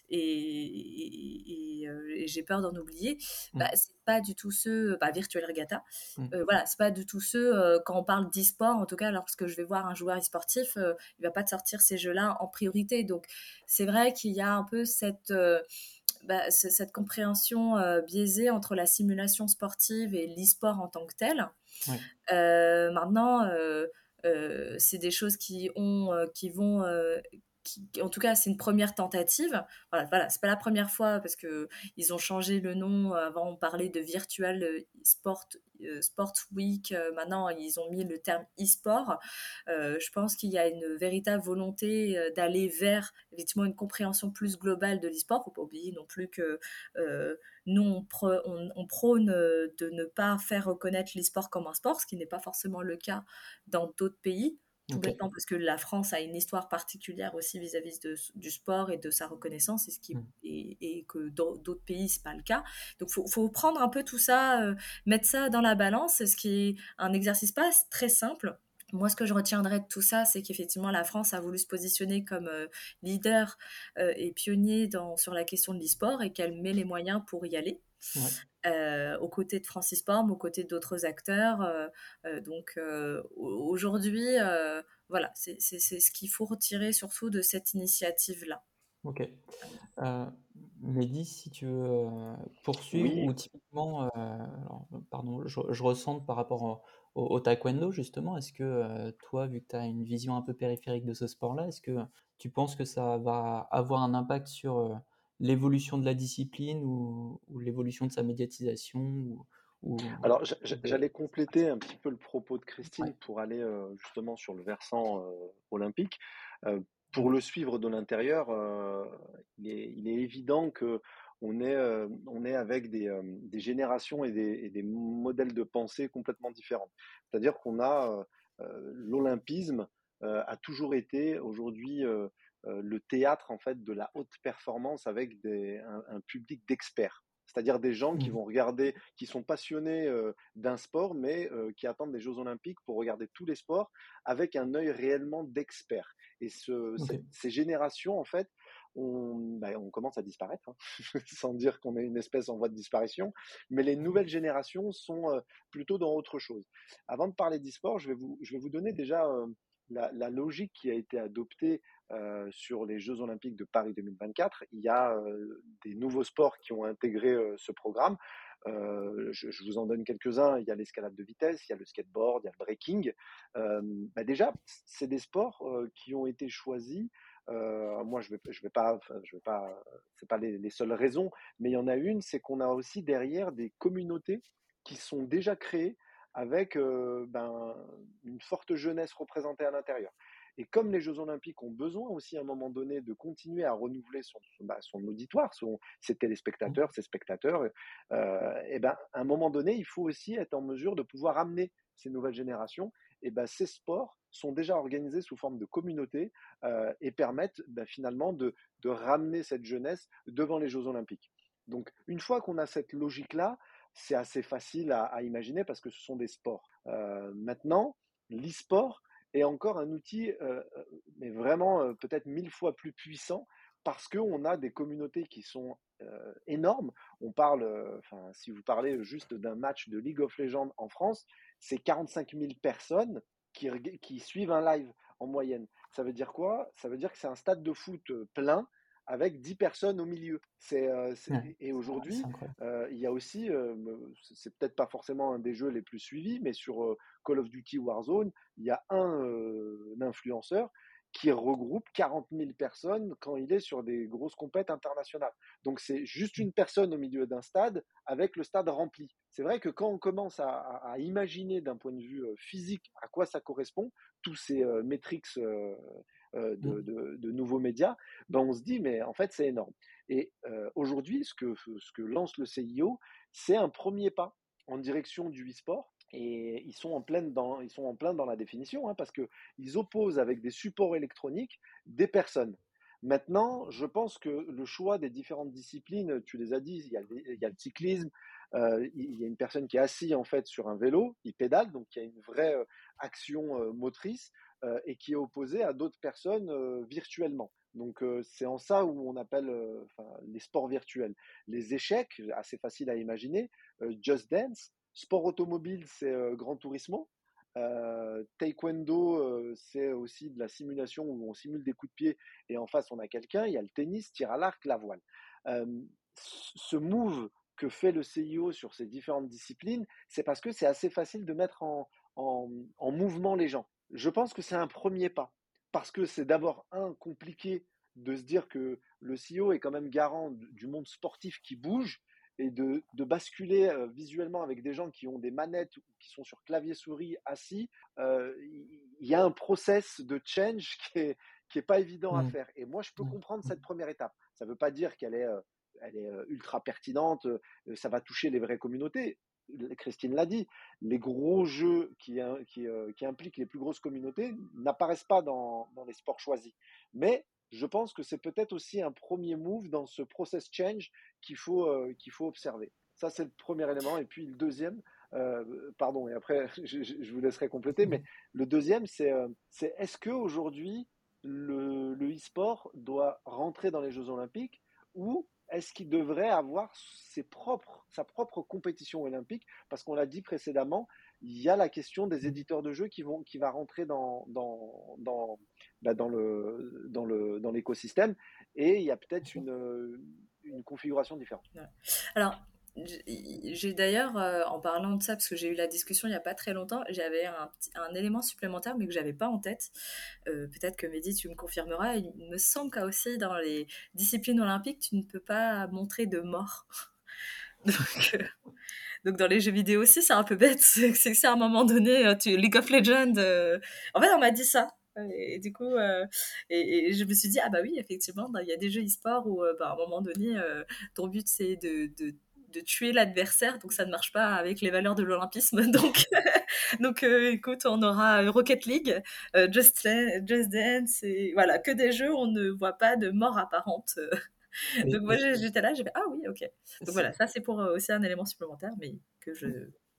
et, j'ai peur d'en oublier, mm. bah, c'est pas du tout ceux, bah, virtual regatta, mm. voilà, c'est pas du tout ceux, quand on parle d'e-sport, en tout cas, lorsque je vais voir un joueur e-sportif, il va pas te sortir ces jeux-là en priorité, donc c'est vrai qu'il y a un peu cette bah, cette compréhension euh, biaisée entre la simulation sportive et l'e-sport en tant que tel. Euh, maintenant, euh, c'est des choses qui, ont, qui vont en tout cas, c'est une première tentative. Voilà, voilà c'est pas la première fois parce que ils ont changé le nom. Avant, on parlait de Virtual euh, Sport, euh, Sport Week. Euh, maintenant, ils ont mis le terme e-sport. je pense qu'il y a une véritable volonté d'aller vers effectivement une compréhension plus globale de l'e-sport. Faut pas oublier non plus que nous, on, prône de ne pas faire reconnaître l'e-sport comme un sport, ce qui n'est pas forcément le cas dans d'autres pays tout bêtement parce que la France a une histoire particulière aussi vis-à-vis du sport et de sa reconnaissance et, ce qui, mmh. et, que dans d'autres pays c'est pas le cas donc faut, faut prendre un peu tout ça euh, mettre ça dans la balance ce qui est un exercice pas très simple moi, ce que je retiendrai de tout ça, c'est qu'effectivement, la France a voulu se positionner comme euh, leader euh, et pionnier dans, sur la question de l'e-sport et qu'elle met les moyens pour y aller. Euh, aux côtés de Francis Porm, aux côtés d'autres acteurs. Euh, euh, donc aujourd'hui, voilà, c'est ce qu'il faut retirer surtout de cette initiative-là. Ok. Mehdi, si tu veux poursuivre, ou typiquement, pardon, je, je ressens par rapport au, taekwondo, justement, est-ce que toi, vu que tu as une vision un peu périphérique de ce sport-là, est-ce que tu penses que ça va avoir un impact sur l'évolution de la discipline ou, l'évolution de sa médiatisation ou, Alors, j'allais compléter un petit peu le propos de Christine pour aller justement sur le versant olympique pour le suivre de l'intérieur, euh, il, est, évident que on est, euh, on est avec des, euh, générations et des, modèles de pensée complètement différents. C'est-à-dire qu'on a l'olympisme a toujours été aujourd'hui le théâtre en fait de la haute performance avec un public d'experts c'est-à-dire des gens qui mmh. vont regarder, qui sont passionnés d'un sport, mais qui attendent des Jeux Olympiques pour regarder tous les sports avec un œil réellement d'expert. Et ces générations, en fait, bah, on, commence à disparaître, hein, sans dire qu'on est une espèce en voie de disparition, mais les nouvelles générations sont plutôt dans autre chose. Avant de parler d'e-sport, je, vais vous, je vais vous donner déjà la, logique qui a été adoptée euh, sur les Jeux Olympiques de Paris 2024. Il y a euh, des nouveaux sports qui ont intégré euh, ce programme. Je, vous en donne quelques-uns. Il y a l'escalade de vitesse, il y a le skateboard, il y a le breaking. Bah déjà, c'est des sports qui ont été choisis. moi, je vais, je vais pas, je vais pas, pas les, les, seules raisons, mais il y en a une, c'est qu'on a aussi derrière des communautés qui sont déjà créées avec ben, une forte jeunesse représentée à l'intérieur. Et comme les Jeux Olympiques ont besoin aussi à un moment donné de continuer à renouveler son, bah, son auditoire, son, ses téléspectateurs, ses spectateurs, et ben, à un moment donné, il faut aussi être en mesure de pouvoir amener ces nouvelles générations. Et ben, ces sports sont déjà organisés sous forme de communauté et permettent ben, finalement de, de ramener cette jeunesse devant les Jeux Olympiques. Donc, une fois qu'on a cette logique-là, c'est assez facile à, imaginer parce que ce sont des sports. Euh, maintenant, l'e-sport est encore un outil, euh, euh, mais vraiment peut-être mille fois plus puissant parce qu'on a des communautés qui sont énormes. On parle, enfin, si vous parlez juste d'un match de League of Legends en France, c'est 45 000 personnes qui suivent un live en moyenne. Ça veut dire quoi? Ça veut dire que c'est un stade de foot plein avec 10 personnes au milieu. C'est, euh, et aujourd'hui, euh, il y a aussi, euh, c'est peut-être pas forcément un des jeux les plus suivis, mais sur Call of Duty Warzone, il y a un, influenceur qui regroupe 40 000 personnes quand il est sur des grosses compètes internationales. Donc c'est juste une personne au milieu d'un stade avec le stade rempli. C'est vrai que quand on commence à, à imaginer d'un point de vue physique à quoi ça correspond, tous ces métriques euh, mmh. de, nouveaux médias, ben on se dit mais en fait c'est énorme. Et euh, aujourd'hui, ce que, ce que lance le CIO, c'est un premier pas en direction du e-sport. Et ils sont en plein dans, ils sont en plein dans la définition, hein, parce qu'ils opposent avec des supports électroniques des personnes. Maintenant, je pense que le choix des différentes disciplines, tu les as dit, il y a, il y a le cyclisme, euh, il y a une personne qui est assise en fait sur un vélo, il pédale, donc il y a une vraie action motrice. Euh, et qui est opposé à d'autres personnes euh, virtuellement. Donc euh, c'est en ça où on appelle les sports virtuels. Les échecs, assez facile à imaginer, Just Dance, sport automobile, c'est Grand Turismo, taekwondo, c'est aussi de la simulation où on simule des coups de pied et en face on a quelqu'un. Il y a le tennis, tir à l'arc, la voile. ce move que fait le CIO sur ces différentes disciplines, c'est parce que c'est assez facile de mettre en mouvement les gens je pense que c'est un premier pas. Parce que c'est d'abord, un, compliqué de se dire que le CEO est quand même garant du monde sportif qui bouge et de, basculer euh, visuellement avec des gens qui ont des manettes ou qui sont sur clavier souris assis, euh, il y a un process de change qui est, qui est pas évident à mmh. faire. Et moi, je peux mmh. comprendre cette première étape. Ça ne veut pas dire qu'elle est, euh, elle est ultra pertinente, ça va toucher les vraies communautés. Christine l'a dit, les gros jeux qui, qui, euh, qui, impliquent les plus grosses communautés n'apparaissent pas dans, les sports choisis. Mais je pense que c'est peut-être aussi un premier move dans ce process change qu'il faut, euh, faut observer. Ça, c'est le premier élément. Et puis le deuxième, euh, pardon, et après, je, vous laisserai compléter, mais le deuxième, c'est est, est-ce qu'aujourd'hui, le, le e-sport doit rentrer dans les Jeux olympiques ou est-ce qu'il devrait avoir ses propres, sa propre compétition olympique? Parce qu'on l'a dit précédemment, il y a la question des éditeurs de jeux qui vont, qui va rentrer dans, dans, dans, bah, dans le, dans le, dans l'écosystème, et il y a peut-être une, une configuration différente. Alors, j'ai d'ailleurs, euh, en parlant de ça, parce que j'ai eu la discussion il n'y a pas très longtemps, j'avais un, élément supplémentaire, mais que j'avais pas en tête. Euh, peut-être que Mehdi, tu me confirmeras. Il me semble qu'aussi aussi dans les disciplines olympiques, tu ne peux pas montrer de mort. donc, euh, donc, dans les jeux vidéo aussi, c'est un peu bête. C'est que à un moment donné, tu, League of Legends. En fait, on m'a dit ça. Et du coup, et, je me suis dit, ah bah oui, effectivement, il y a des jeux e-sport où bah, à un moment donné, ton but c'est de de tuer l'adversaire, donc ça ne marche pas avec les valeurs de l'olympisme. Donc, donc euh, écoute, on aura euh, Rocket League, euh, Just, Dance, et voilà, que des jeux où on ne voit pas de mort apparente. donc moi j'étais là, j'ai fait ah oui, ok. Donc voilà, ça c'est pour aussi un élément supplémentaire, mais que je,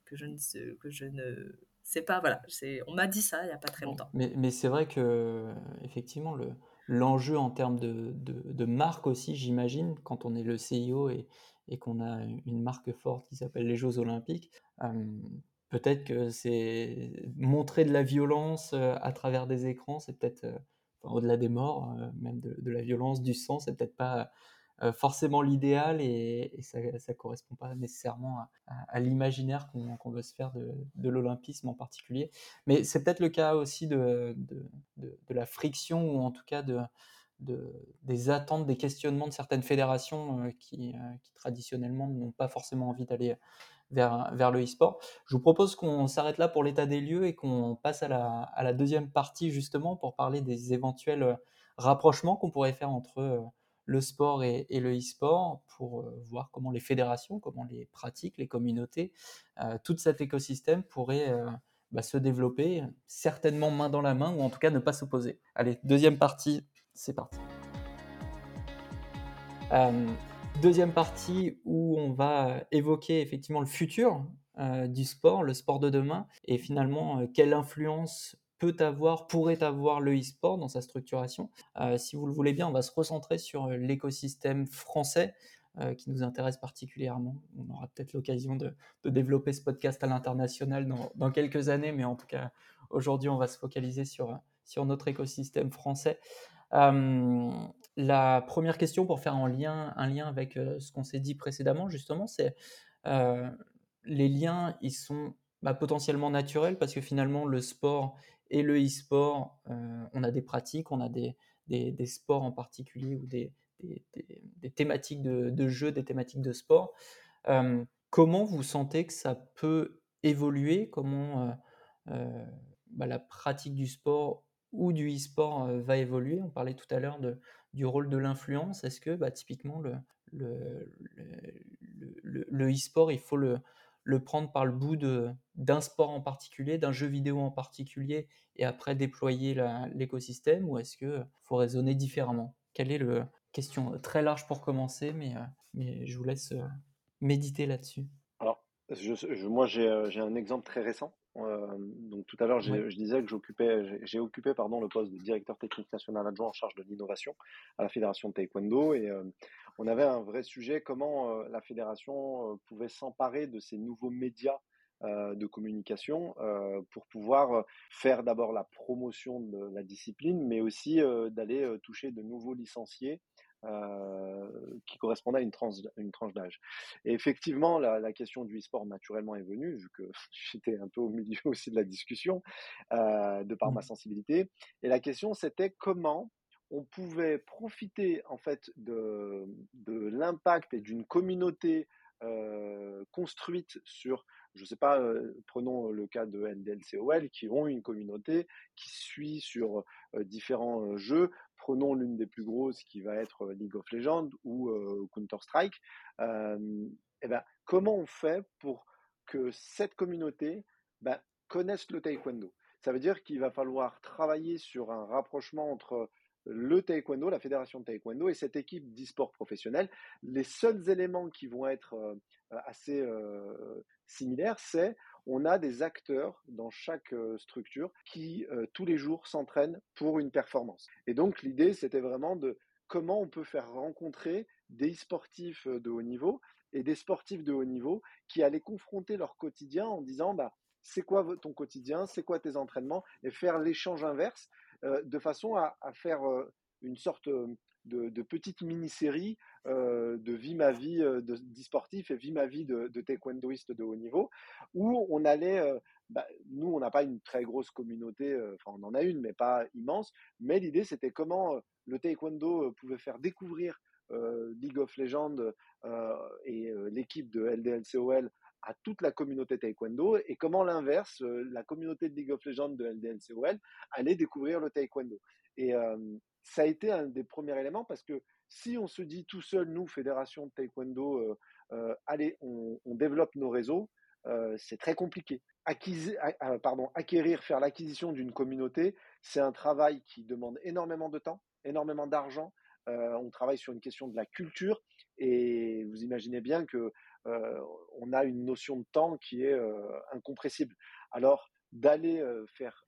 que je, ne, que je ne sais pas. Voilà, on m'a dit ça il n'y a pas très longtemps. Mais, mais c'est vrai que effectivement le l'enjeu en termes de, de, de marque aussi, j'imagine, quand on est le CIO et, et qu'on a une marque forte qui s'appelle les Jeux Olympiques, peut-être que c'est montrer de la violence à travers des écrans, c'est peut-être, au-delà des morts, même de, la violence, du sang, c'est peut-être pas forcément l'idéal et, ça ne correspond pas nécessairement à, l'imaginaire qu'on veut se faire de, de l'olympisme en particulier. Mais c'est peut-être le cas aussi de, de, la friction ou en tout cas de, des attentes, des questionnements de certaines fédérations euh, qui, euh, qui, traditionnellement n'ont pas forcément envie d'aller vers, le e-sport. Je vous propose qu'on s'arrête là pour l'état des lieux et qu'on passe à la, à la, deuxième partie justement pour parler des éventuels euh, rapprochements qu'on pourrait faire entre le sport et, le e-sport pour voir comment les fédérations, comment les pratiques, les communautés, tout cet écosystème pourrait bah, se développer, certainement main dans la main ou en tout cas ne pas s'opposer. Allez, deuxième partie c'est parti. Euh, deuxième partie où on va évoquer effectivement le futur euh, du sport, le sport de demain, et finalement euh, quelle influence peut avoir, pourrait avoir le e-sport dans sa structuration. si vous le voulez bien, on va se recentrer sur l'écosystème français qui nous intéresse particulièrement. On aura peut-être l'occasion de, développer ce podcast à l'international dans, dans, quelques années, mais en tout cas, aujourd'hui, on va se focaliser sur, sur notre écosystème français la première question pour faire un lien, avec ce qu'on s'est dit précédemment, justement, c'est les liens, ils sont bah, potentiellement naturels parce que finalement, le sport et le e-sport, on a des pratiques, on a des, sports en particulier ou des, des thématiques de, de, jeu, des thématiques de sport. comment vous sentez que ça peut évoluer? Comment bah, la pratique du sport ou du e-sport va évoluer. On parlait tout à l'heure du rôle de l'influence. Est-ce que bah, typiquement le, e-sport, il faut le, prendre par le bout d'un sport en particulier, d'un jeu vidéo en particulier, et après déployer l'écosystème, ou est-ce qu'il faut raisonner différemment? Quelle est la question très large pour commencer, mais, mais je vous laisse méditer là-dessus. Alors, moi j'ai un exemple très récent donc tout à l'heure, je disais que j'occupais, j'ai occupé pardon, le poste de directeur technique national adjoint en charge de l'innovation à la Fédération de Taekwondo. Et on avait un vrai sujet, comment la fédération pouvait s'emparer de ces nouveaux médias de communication pour pouvoir faire d'abord la promotion de la discipline, mais aussi d'aller toucher de nouveaux licenciés euh, qui correspondait à une, une tranche d'âge. Et effectivement, la, question du e-sport naturellement est venue, vu que j'étais un peu au milieu aussi de la discussion, euh, de par ma mmh. sensibilité. Et la question, c'était comment on pouvait profiter en fait de, de l'impact et d'une communauté euh, construite sur, je ne sais pas, prenons le cas de NDLCOL, qui ont une communauté qui suit sur différents jeux prenons l'une des plus grosses qui va être euh, League of Legends ou euh, Counter-Strike, ben, comment on fait pour que cette communauté ben, connaisse le taekwondo? Ça veut dire qu'il va falloir travailler sur un rapprochement entre le taekwondo, la fédération de taekwondo et cette équipe d'e-sport professionnel. Les seuls éléments qui vont être euh, assez similaires, c'est on a des acteurs dans chaque structure qui tous les jours s'entraînent pour une performance. Et donc l'idée, c'était vraiment de comment on peut faire rencontrer des sportifs de haut niveau et des sportifs de haut niveau qui allaient confronter leur quotidien en disant bah, c'est quoi ton quotidien, c'est quoi tes entraînements, et faire l'échange inverse de façon à, faire une sorte de, petites mini-séries de Vie ma vie d'e-sportif et Vie ma vie de, de de haut niveau, où on allait, bah, nous on n'a pas une très grosse communauté, enfin on en a une mais pas immense, mais l'idée c'était comment le taekwondo pouvait faire découvrir League of Legends et l'équipe de LDLCOL à toute la communauté taekwondo et comment l'inverse, la communauté de League of Legends de LDLCOL allait découvrir le taekwondo. Et ça a été un des premiers éléments parce que si on se dit tout seul, nous, fédération de taekwondo, allez, on, développe nos réseaux, c'est très compliqué. acquérir, faire l'acquisition d'une communauté, c'est un travail qui demande énormément de temps, énormément d'argent. on travaille sur une question de la culture et vous imaginez bien que on a une notion de temps qui est incompressible. Alors d'aller faire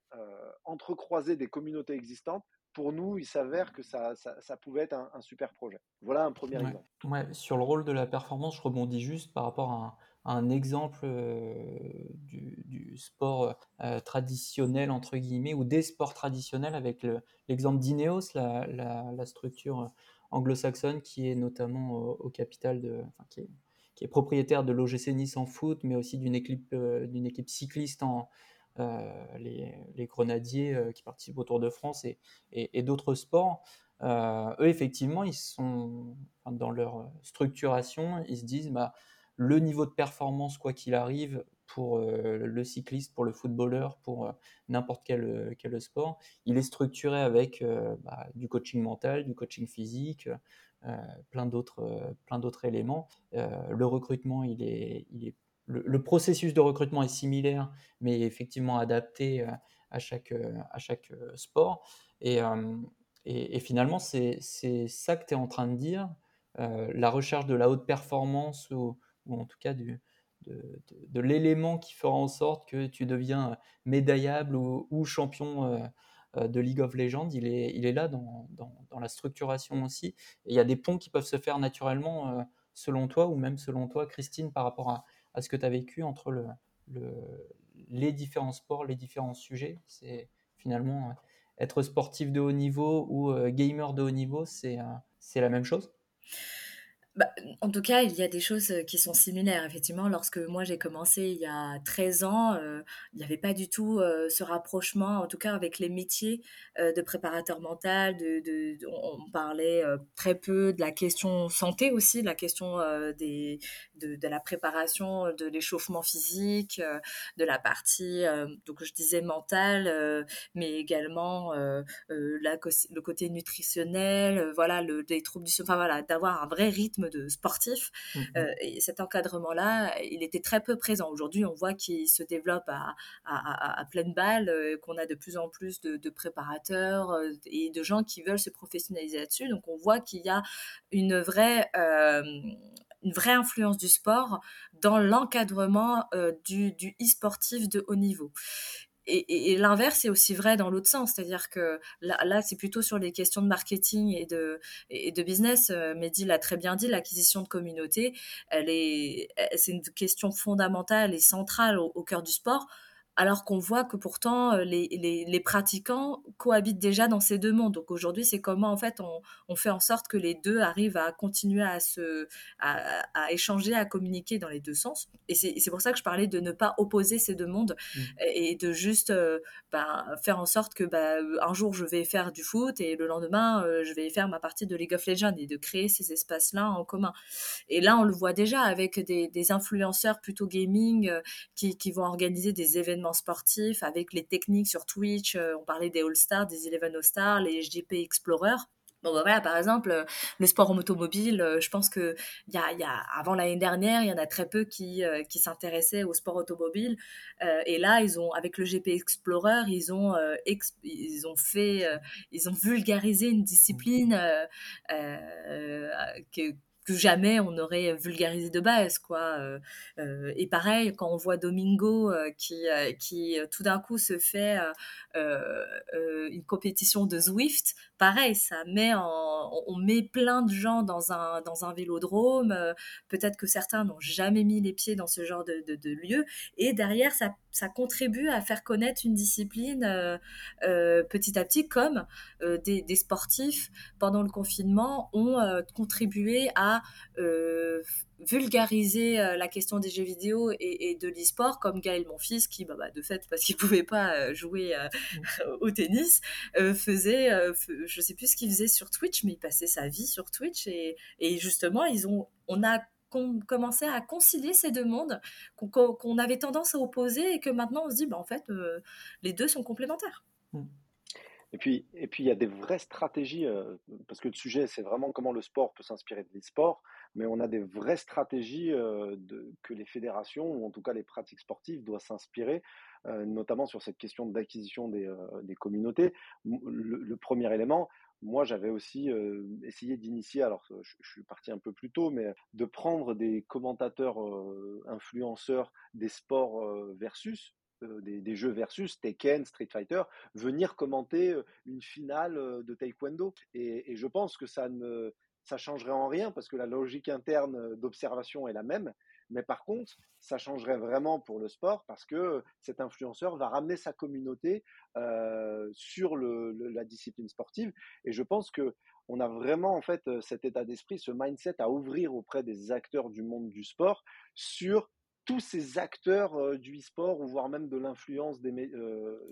entrecroiser des communautés existantes, pour nous, il s'avère que ça, ça, pouvait être un, super projet. Voilà un premier exemple. Ouais. Sur le rôle de la performance, je rebondis juste par rapport à un, exemple du, sport traditionnel, entre guillemets, ou des sports traditionnels, avec l'exemple d'Ineos, la, la, structure anglo-saxonne qui est notamment au, capital de. qui est, qui est propriétaire de l'OGC Nice en foot, mais aussi d'une équipe, euh, d'une équipe cycliste en, euh, les, les, grenadiers euh, qui participent au Tour de France et, d'autres sports. eux, effectivement, ils sont dans leur structuration, ils se disent bah, le niveau de performance, quoi qu'il arrive, pour le cycliste, pour le footballeur, pour n'importe quel, quel, sport, il est structuré avec bah, du coaching mental, du coaching physique, euh, plein d'autres euh, éléments. Euh, le recrutement, il est le, processus de recrutement est similaire, mais effectivement adapté à chaque, à chaque sport. Et, finalement, c'est ça que tu es en train de dire. la recherche de la haute performance, ou, ou en tout cas du, de, l'élément qui fera en sorte que tu deviens médaillable ou, champion euh, de League of Legends, il est, il est là dans, dans, la structuration aussi. Il y a des ponts qui peuvent se faire naturellement euh, selon toi, ou même selon toi, Christine, par rapport à, à ce que tu as vécu entre le, le, les différents sports, les différents sujets. C'est finalement euh, être sportif de haut niveau ou gamer de haut niveau, c'est c'est la même chose bah, en tout cas, il y a des choses euh, qui sont similaires. Effectivement, lorsque moi j'ai commencé il y a 13 ans, euh, il n'y avait pas du tout euh, ce rapprochement, en tout cas avec les métiers de préparateur mental. On, parlait très peu de la question santé aussi, de la question de, la préparation, de l'échauffement physique, de la partie, donc je disais mentale, mais également le côté nutritionnel, voilà, le, troubles du sommeil, voilà, d'avoir un vrai rythme de sportif. Mmh et cet encadrement-là, il était très peu présent. Aujourd'hui, on voit qu'il se développe à, à, pleine balle, qu'on a de plus en plus de, préparateurs et de gens qui veulent se professionnaliser là-dessus. Donc, on voit qu'il y a une vraie une vraie influence du sport dans l'encadrement du, du e-sportif de haut niveau et, l'inverse est aussi vrai dans l'autre sens, c'est-à-dire que là, c'est plutôt sur les questions de marketing et de, business. Euh, Mehdi l'a très bien dit, l'acquisition de communauté, elle est, c'est une question fondamentale et centrale au cœur du sport alors qu'on voit que pourtant euh, les, les, pratiquants cohabitent déjà dans ces deux mondes. Donc aujourd'hui, c'est comment en fait on, on, fait en sorte que les deux arrivent à continuer à se à, à échanger, à communiquer dans les deux sens. Et c'est pour ça que je parlais de ne pas opposer ces deux mondes mmh. et de juste euh, bah, faire en sorte que bah, un jour je vais faire du foot et le lendemain euh, je vais faire ma partie de League of Legends et de créer ces espaces-là en commun. Et là, on le voit déjà avec des, des influenceurs plutôt gaming qui, qui vont organiser des événements sportifs, avec les techniques sur Twitch. Euh, on parlait des All-Stars, des Eleven All-Stars, les JP Explorer. Bon, bah voilà, par exemple, euh, le sport automobile, euh, je pense que y a, y a, avant l'année dernière, il y en a très peu qui, qui s'intéressaient au sport automobile. et là, ils ont, avec le GP Explorer, ils ont, ils ont fait, ils ont vulgarisé une discipline que, plus jamais on aurait vulgarisé de base quoi et pareil quand on voit Domingo qui qui tout d'un coup se fait une compétition de Zwift pareil ça met on met plein de gens dans un dans un vélodrome peut-être que certains n'ont jamais mis les pieds dans ce genre de, de, lieu et derrière ça ça contribue à faire connaître une discipline euh, euh, petit à petit, comme euh, des, sportifs pendant le confinement ont contribué à vulgariser la question des jeux vidéo et, de l'e-sport, comme Gaël, mon fils, qui, bah, bah, de fait, parce qu'il pouvait pas jouer au tennis, faisait, je sais plus ce qu'il faisait sur Twitch, mais il passait sa vie sur Twitch et, et justement, ils ont, on a qu'on commençait à concilier ces deux mondes, qu'on avait tendance à opposer et que maintenant on se dit, bah, en fait, euh, les deux sont complémentaires. Mmh. Et puis, et puis, il y a des vraies stratégies, euh, parce que le sujet, c'est vraiment comment le sport peut s'inspirer de l'e-sport, mais on a des vraies stratégies euh, que les fédérations, ou en tout cas les pratiques sportives, doivent s'inspirer, notamment sur cette question d'acquisition des, des, communautés. le, premier élément, moi, j'avais aussi essayé d'initier, alors je, suis parti un peu plus tôt, mais de prendre des commentateurs influenceurs des sports versus, des, jeux versus Tekken, Street Fighter, venir commenter une finale de taekwondo. Et, je pense que ça ne ça changerait en rien parce que la logique interne d'observation est la même. Mais par contre, ça changerait vraiment pour le sport parce que cet influenceur va ramener sa communauté euh, sur la discipline sportive. Et je pense que on a vraiment en fait cet état d'esprit, ce mindset à ouvrir auprès des acteurs du monde du sport sur tous ces acteurs du e-sport ou voire même de l'influence des,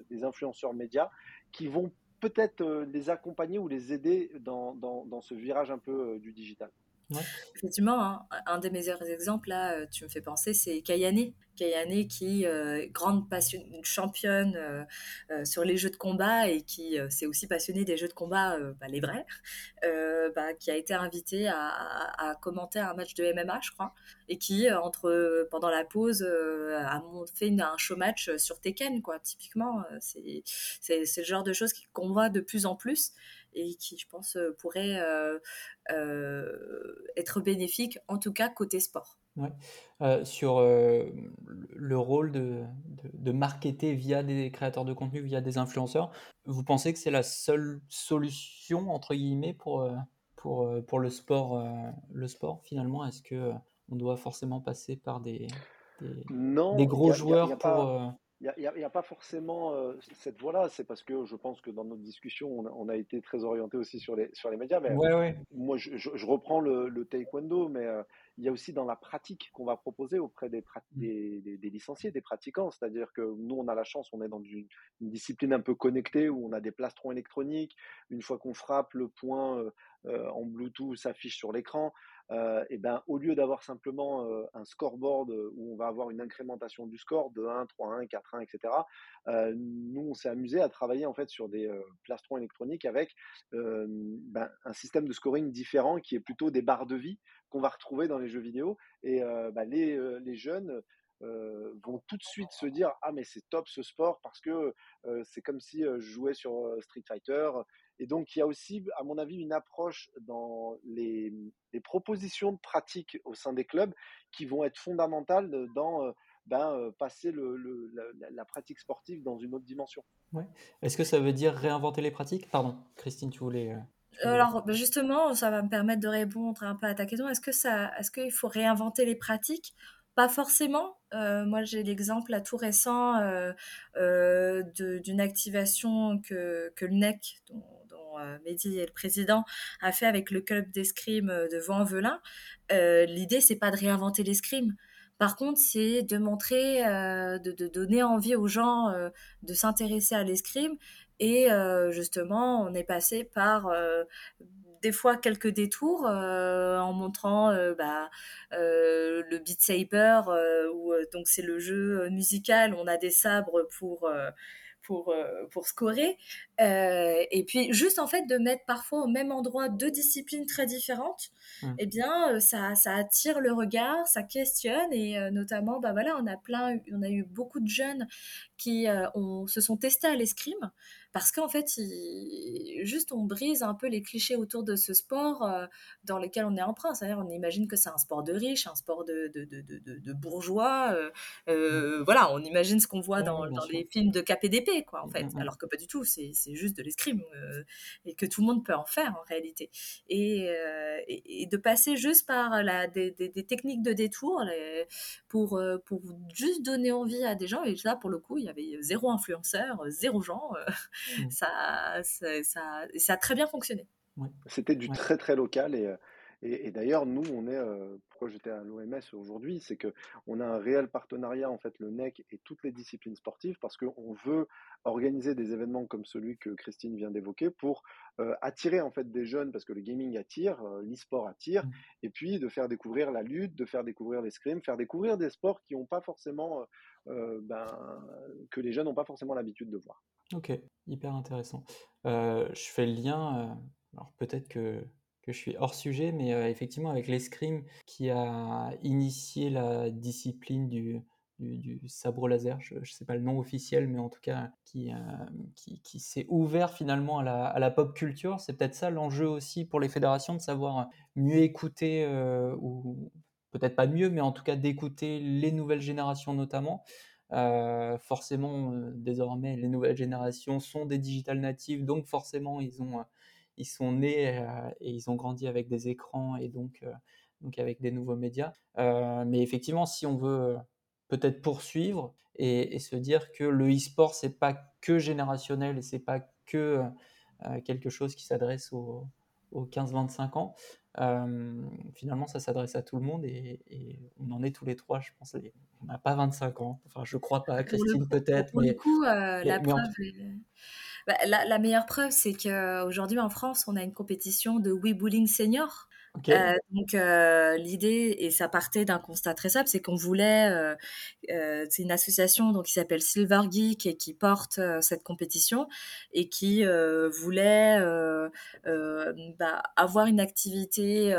des, influenceurs médias qui vont peut-être les accompagner ou les aider dans ce virage un peu du digital? Effectivement, hein, un des meilleurs exemples, là, euh, tu me fais penser, c'est Kayane. Kayane qui euh, grande passion, championne euh, sur les jeux de combat et qui s'est aussi passionnée des jeux de combat, bah, les vrais, bah, qui a été invitée à, commenter un match de MMA, je crois, et qui, entre, pendant la pause, a fait un show match sur Tekken, quoi. Typiquement, c'est le genre de choses qu'on voit de plus en plus et qui, je pense, euh, pourrait euh, euh, être bénéfique, en tout cas côté sport. Ouais. sur le rôle de, de, marketer via des créateurs de contenu, via des influenceurs, vous pensez que c'est la seule solution, entre guillemets, pour, pour, pour le, sport, le sport finalement? Est-ce que on doit forcément passer par des, des, non, des gros joueurs pour il n'y a, pas forcément euh, cette voie-là. C'est parce que je pense que dans notre discussion, on a, été très orienté aussi sur les, sur les médias. Mais moi, je, reprends le, taekwondo, mais euh, il y a aussi dans la pratique qu'on va proposer auprès des, mmh. des, des, licenciés, des pratiquants. C'est-à-dire que nous, on a la chance, on est dans une, discipline un peu connectée où on a des plastrons électroniques. Une fois qu'on frappe, le point euh, en Bluetooth s'affiche sur l'écran. Euh, et ben, au lieu d'avoir simplement euh, un scoreboard où on va avoir une incrémentation du score de 1, 3, 1, 4, 1, etc., nous, on s'est amusé à travailler en fait sur des plastrons électroniques avec ben, un système de scoring différent qui est plutôt des barres de vie qu'on va retrouver dans les jeux vidéo. Et ben, les, les jeunes vont tout de suite se dire ah mais c'est top ce sport parce que c'est comme si je jouais sur Street Fighter et donc il y a aussi à mon avis une approche dans les, propositions de pratique au sein des clubs qui vont être fondamentales dans ben, passer le, la, pratique sportive dans une autre dimension. Ouais. Est-ce que ça veut dire réinventer les pratiques? Pardon, Christine, tu voulais. Alors bah, justement, ça va me permettre de répondre un peu à ta question. Est-ce que ça, est-ce qu'il faut réinventer les pratiques? Pas forcément. Euh, moi, j'ai l'exemple à tout récent euh, euh, d'une activation que, que le NEC, dont, dont Mehdi est le président, a fait avec le club d'escrime de Vaux-en-Velin. L'idée, c'est pas de réinventer l'escrime. Par contre, c'est de montrer, de, donner envie aux gens de s'intéresser à l'escrime. Et justement, on est passé par des fois quelques détours euh, en montrant euh, bah, euh, le Beat Saber, où donc c'est le jeu musical, on a des sabres pour pour, pour scorer. et puis, juste en fait, de mettre parfois au même endroit deux disciplines très différentes, mmh. eh bien, ça, ça, attire le regard, ça questionne. Et notamment, bah voilà, on a plein, on a eu beaucoup de jeunes qui ont, se sont testés à l'escrime parce qu'en fait, juste on brise un peu les clichés autour de ce sport euh, dans lequel on est emprunt. C'est-à-dire, on imagine que c'est un sport de riche, un sport de, de, de, de bourgeois. Euh, euh, voilà, on imagine ce qu'on voit dans, dans les films de KPDP, quoi, en fait. Alors que pas du tout, c'est juste de l'escrime et que tout le monde peut en faire en réalité. Et, et, de passer juste par la, des, des, des techniques de détour pour, pour juste donner envie à des gens. Et là, pour le coup, il y avait zéro influenceur, zéro gens. Mmh. ça, ça, ça, a très bien fonctionné. C'était du très très local et, et, d'ailleurs nous on est pourquoi j'étais à l'OMS aujourd'hui c'est que on a un réel partenariat en fait le NEC et toutes les disciplines sportives parce qu'on veut organiser des événements comme celui que Christine vient d'évoquer pour attirer en fait des jeunes parce que le gaming attire l'e-sport attire mmh. et puis de faire découvrir la lutte de faire découvrir l'escrime faire découvrir des sports qui n'ont pas forcément ben, que les jeunes n'ont pas forcément l'habitude de voir Ok, hyper intéressant. Euh, je fais le lien, euh, alors peut-être que, que je suis hors sujet, mais euh, effectivement avec l'escrime qui a initié la discipline du, du, sabre laser, je ne sais pas le nom officiel, mais en tout cas qui, qui, qui s'est ouvert finalement à la, à la pop culture. C'est peut-être ça l'enjeu aussi pour les fédérations de savoir mieux écouter, ou peut-être pas mieux, mais en tout cas d'écouter les nouvelles générations notamment. Euh, forcément, euh, désormais, les nouvelles générations sont des digital natives, donc forcément, ils, ont, euh, ils sont nés et ils ont grandi avec des écrans et donc, donc avec des nouveaux médias. mais effectivement, si on veut peut-être poursuivre et, se dire que le e-sport, c'est pas que générationnel et c'est pas que quelque chose qui s'adresse aux, aux 15-25 ans, euh, finalement, ça s'adresse à tout le monde et, on en est tous les trois, je pense. On n'a pas 25 ans. Enfin, je crois pas. Christine, peut-être. Pour le coup, euh, la, preuve bah, la, meilleure preuve, c'est qu'aujourd'hui en France, on a une compétition de Wii Bowling Euh, donc euh, l'idée et ça partait d'un constat très simple, c'est qu'on voulait, euh, c'est une association donc qui s'appelle Silver Geek et qui porte cette compétition et qui voulait bah, avoir une activité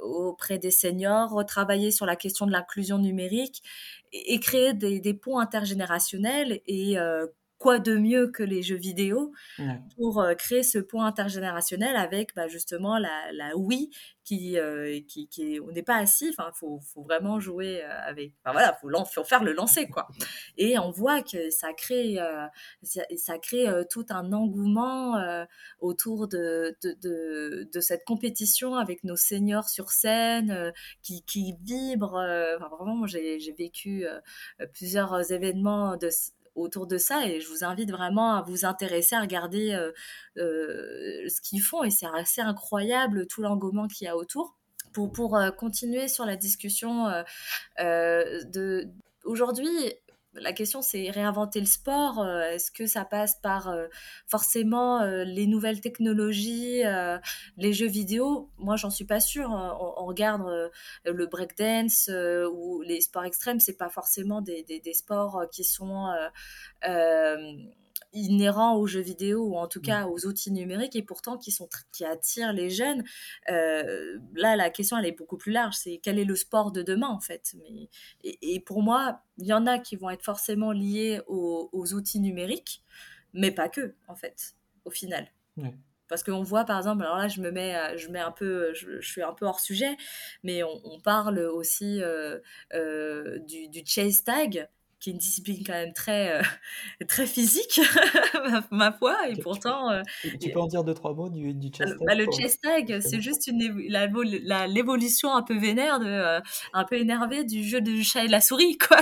auprès des seniors, retravailler sur la question de l'inclusion numérique et, créer des, des, ponts intergénérationnels et quoi de mieux que les jeux vidéo pour créer ce point intergénérationnel avec bah, justement la, la Wii qui, euh, qui, qui on n'est pas assis, enfin, faut, faut vraiment jouer euh, avec, enfin voilà, faut, faut faire le lancer, quoi. Et on voit que ça crée, euh, ça, crée tout un engouement autour de de, de, de, cette compétition avec nos seniors sur scène qui, qui vibrent. Enfin, vraiment, j'ai vécu plusieurs événements de autour de ça et je vous invite vraiment à vous intéresser à regarder euh, euh, ce qu'ils font et c'est assez incroyable tout l'engouement qu'il y a autour. Pour, pour euh, continuer sur la discussion de aujourd'hui, la question c'est réinventer le sport. Est-ce que ça passe par forcément les nouvelles technologies, les jeux vidéo? Moi, j'en suis pas sûre. On, regarde le breakdance ou les sports extrêmes, c'est pas forcément des, des sports qui sont inhérents aux jeux vidéo ou en tout cas aux outils numériques et pourtant qui, sont, qui attirent les jeunes. Euh, là, la question, elle est beaucoup plus large. C'est quel est le sport de demain, en fait? Mais, et, pour moi, il y en a qui vont être forcément liés aux, outils numériques, mais pas que, en fait, au final. Parce qu'on voit, par exemple, alors là, je me mets, je mets un peu, je, suis un peu hors sujet, mais on, parle aussi euh, euh, du, du chase tag qui est une discipline quand même très, euh, très physique, ma, foi, et pourtant... Euh, tu, peux en dire deux, trois mots du, du chest tag bah, Le chest tag, c'est juste l'évolution un peu vénère, de, un peu énervée du jeu du chat et la souris, quoi.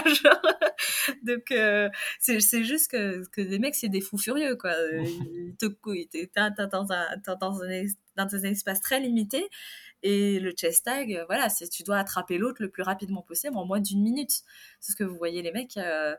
Donc, c'est juste que, que les mecs, c'est des fous furieux, quoi. Ils te couillent, dans, un, dans un espace très limité, et le chest tag, euh, voilà, c'est tu dois attraper l'autre le plus rapidement possible en moins d'une minute. C'est ce que vous voyez les mecs. Euh,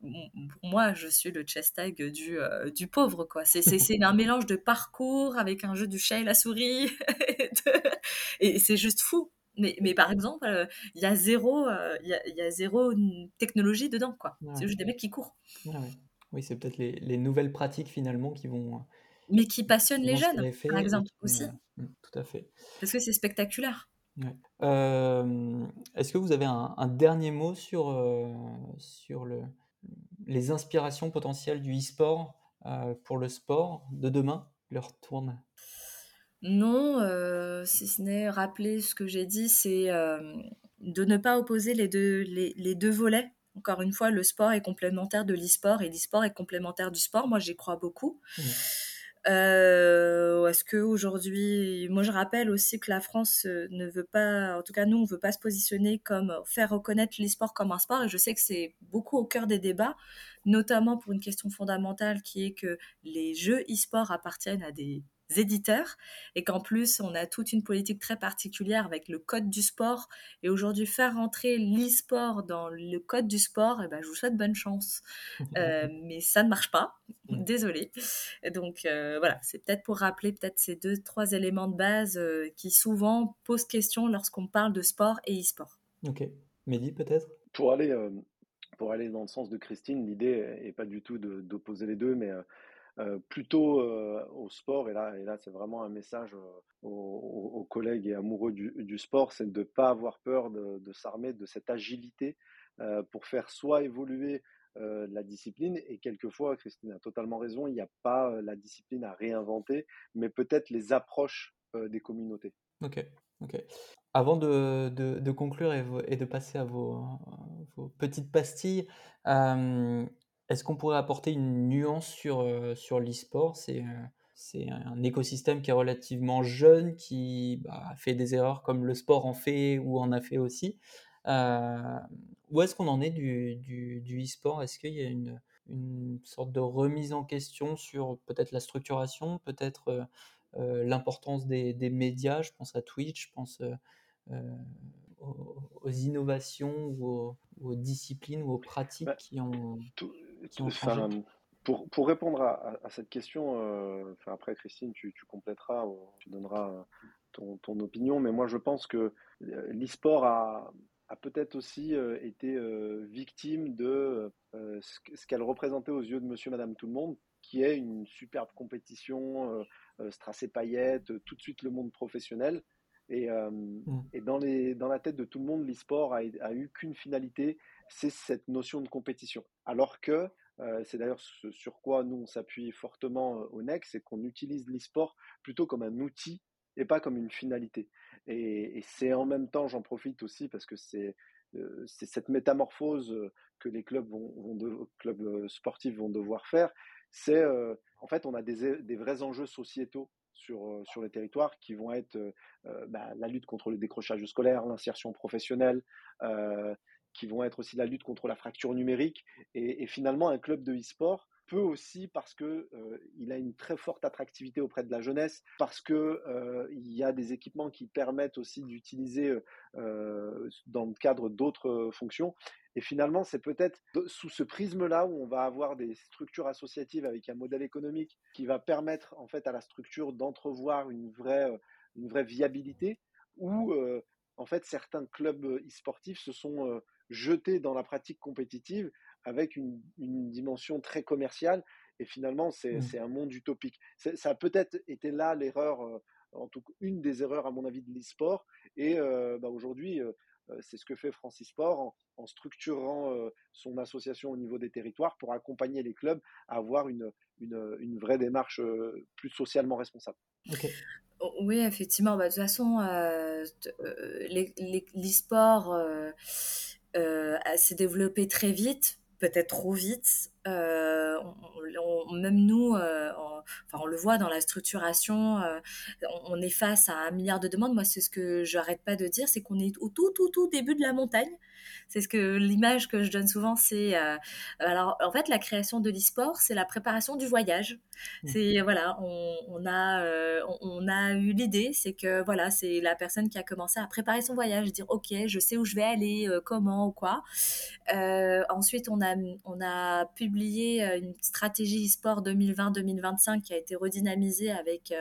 pour moi, je suis le chest tag du, euh, du pauvre, quoi. C'est, un mélange de parcours avec un jeu du chat et la souris. et, c'est juste fou. Mais, mais par exemple, il y, a zéro, il y, a, y a zéro technologie dedans, quoi. C'est juste des mecs qui courent. Oui, c'est peut-être les, nouvelles pratiques finalement qui vont. Mais qui passionnent les jeunes, par exemple, aussi. Mm, tout à fait. Parce que c'est spectaculaire. Est-ce que vous avez un, dernier mot sur, sur le, les inspirations potentielles du e-sport pour le sport de demain Leur tourne? Non, si ce n'est rappeler ce que j'ai dit, c'est de ne pas opposer les deux, les, deux volets. Encore une fois, le sport est complémentaire de l'e-sport et l'e-sport est complémentaire du sport. Moi, j'y crois beaucoup. Mmh. Euh, est-ce qu'aujourd'hui, moi je rappelle aussi que la France euh, ne veut pas, en tout cas nous, on veut pas se positionner comme faire reconnaître l'e-sport comme un sport, et je sais que c'est beaucoup au cœur des débats, notamment pour une question fondamentale qui est que les jeux e-sport appartiennent à des éditeurs et qu'en plus on a toute une politique très particulière avec le code du sport. Et aujourd'hui faire rentrer l'e-sport dans le code du sport et eh ben, je vous souhaite bonne chance. Euh, mais ça ne marche pas. Désolé donc euh, voilà c'est peut-être pour rappeler peut-être ces deux trois éléments de base euh, qui souvent posent question lorsqu'on parle de sport et e-sport. Ok. Mehdi peut-être? Pour aller pour aller dans le sens de Christine l'idée est pas du tout d'opposer les deux mais euh, plutôt euh, au sport, et là, et là c'est vraiment un message euh, aux, collègues et amoureux du, sport, c'est de ne pas avoir peur de, s'armer de cette agilité pour faire soit évoluer la discipline, et quelquefois, Christine a totalement raison, il n'y a pas la discipline à réinventer, mais peut-être les approches des communautés. Ok, ok. Avant de, de, conclure et, de passer à vos petites pastilles, est-ce qu'on pourrait apporter une nuance sur, euh, sur l'e-sport? C'est euh, c'est un écosystème qui est relativement jeune, qui bah, fait des erreurs comme le sport en fait ou en a fait aussi. Euh, où est-ce qu'on en est du, du, du e-sport? Est-ce qu'il y a une, une, sorte de remise en question sur peut-être la structuration, peut-être l'importance des, des, médias? Je pense à Twitch, je pense aux, innovations ou aux, disciplines ou aux pratiques bah, qui ont pour, pour, répondre à, à, cette question, euh, enfin après Christine, tu, tu, compléteras, tu donneras ton, ton, opinion, mais moi je pense que euh, l'e-sport a, a peut-être aussi euh, été victime de ce qu'elle représentait aux yeux de monsieur, madame, tout le monde, qui est une superbe compétition, strass et paillettes, tout de suite le monde professionnel. Et, mmh. et dans, les, dans, la tête de tout le monde, l'e-sport a, a, eu qu'une finalité, c'est cette notion de compétition. Alors que euh, c'est d'ailleurs ce sur quoi nous on s'appuie fortement euh, au NEC, c'est qu'on utilise l'e-sport plutôt comme un outil et pas comme une finalité. Et, c'est en même temps, j'en profite aussi parce que c'est euh, cette métamorphose que les clubs, vont, clubs sportifs vont devoir faire. C'est en fait, on a des, des, vrais enjeux sociétaux sur, sur les territoires qui vont être bah, la lutte contre le décrochage scolaire, l'insertion professionnelle, qui vont être aussi la lutte contre la fracture numérique. Et, finalement, un club de e-sport peut aussi, parce qu'il euh, il a une très forte attractivité auprès de la jeunesse, parce qu'il euh, y a des équipements qui permettent aussi d'utiliser euh, dans le cadre d'autres fonctions. Et finalement, c'est peut-être sous ce prisme-là où on va avoir des structures associatives avec un modèle économique qui va permettre en fait à la structure d'entrevoir une vraie, une vraie viabilité, où en fait certains clubs e-sportifs se sont jeté dans la pratique compétitive avec une, dimension très commerciale. Et finalement, c'est mmh. un monde utopique. Ça a peut-être été là l'erreur, euh, en tout cas une des erreurs à mon avis de l'e-sport. Et euh, bah, aujourd'hui, euh, c'est ce que fait Francis Sport en, structurant son association au niveau des territoires pour accompagner les clubs à avoir une, une, vraie démarche plus socialement responsable. Oui, effectivement. Bah, de toute façon, l'e-sport s'est développé très vite, peut-être trop vite. Euh, même nous, euh, on, enfin, on le voit dans la structuration, euh, on, est face à un milliard de demandes. Moi, c'est ce que je n'arrête pas de dire, c'est qu'on est au tout, tout, tout début de la montagne. C'est ce que l'image que je donne souvent, c'est alors en fait la création de l'e-sport, c'est la préparation du voyage. Mmh. C'est voilà, on, a on, a eu l'idée, c'est que voilà, c'est la personne qui a commencé à préparer son voyage, dire ok, je sais où je vais aller, comment ou quoi. ensuite, on a on a publié publié une stratégie e-sport 2020-2025 qui a été redynamisée avec,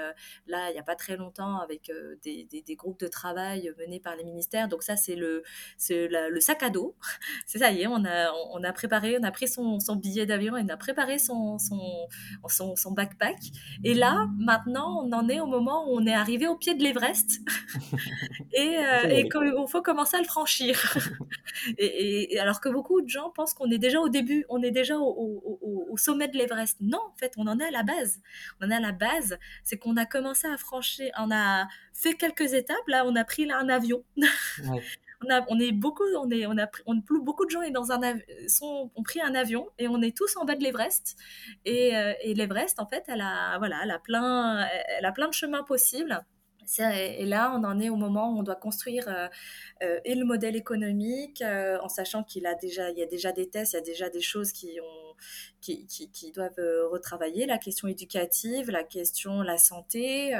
là, il n'y a pas très longtemps, avec des, des, groupes de travail menés par les ministères. Donc ça, c'est le, le sac à dos. c'est ça y est, on a, on a préparé, on a pris son, son billet d'avion et on a préparé son, son, son, son, backpack. Et là, maintenant, on en est au moment où on est arrivé au pied de l'Everest et, et qu'il faut commencer à le franchir. et, alors que beaucoup de gens pensent qu'on est déjà au début, on est déjà au, sommet de l'Everest. Non, en fait, on en est à la base. On en est à la base, c'est qu'on a commencé à franchir, on a fait quelques étapes. Là, on a pris un avion. on, a, on est beaucoup, on est, on a, on, beaucoup de gens est dans un sont, ont pris un avion et on est tous en bas de l'Everest. Et, euh, et l'Everest, en fait, elle a, voilà, elle a plein, elle a plein de chemins possibles. Et là, on en est au moment où on doit construire euh, euh, et le modèle économique, euh, en sachant qu'il a déjà, il y a déjà des tests, il y a déjà des choses qui ont, qui, doivent retravailler, la question éducative, la question la santé,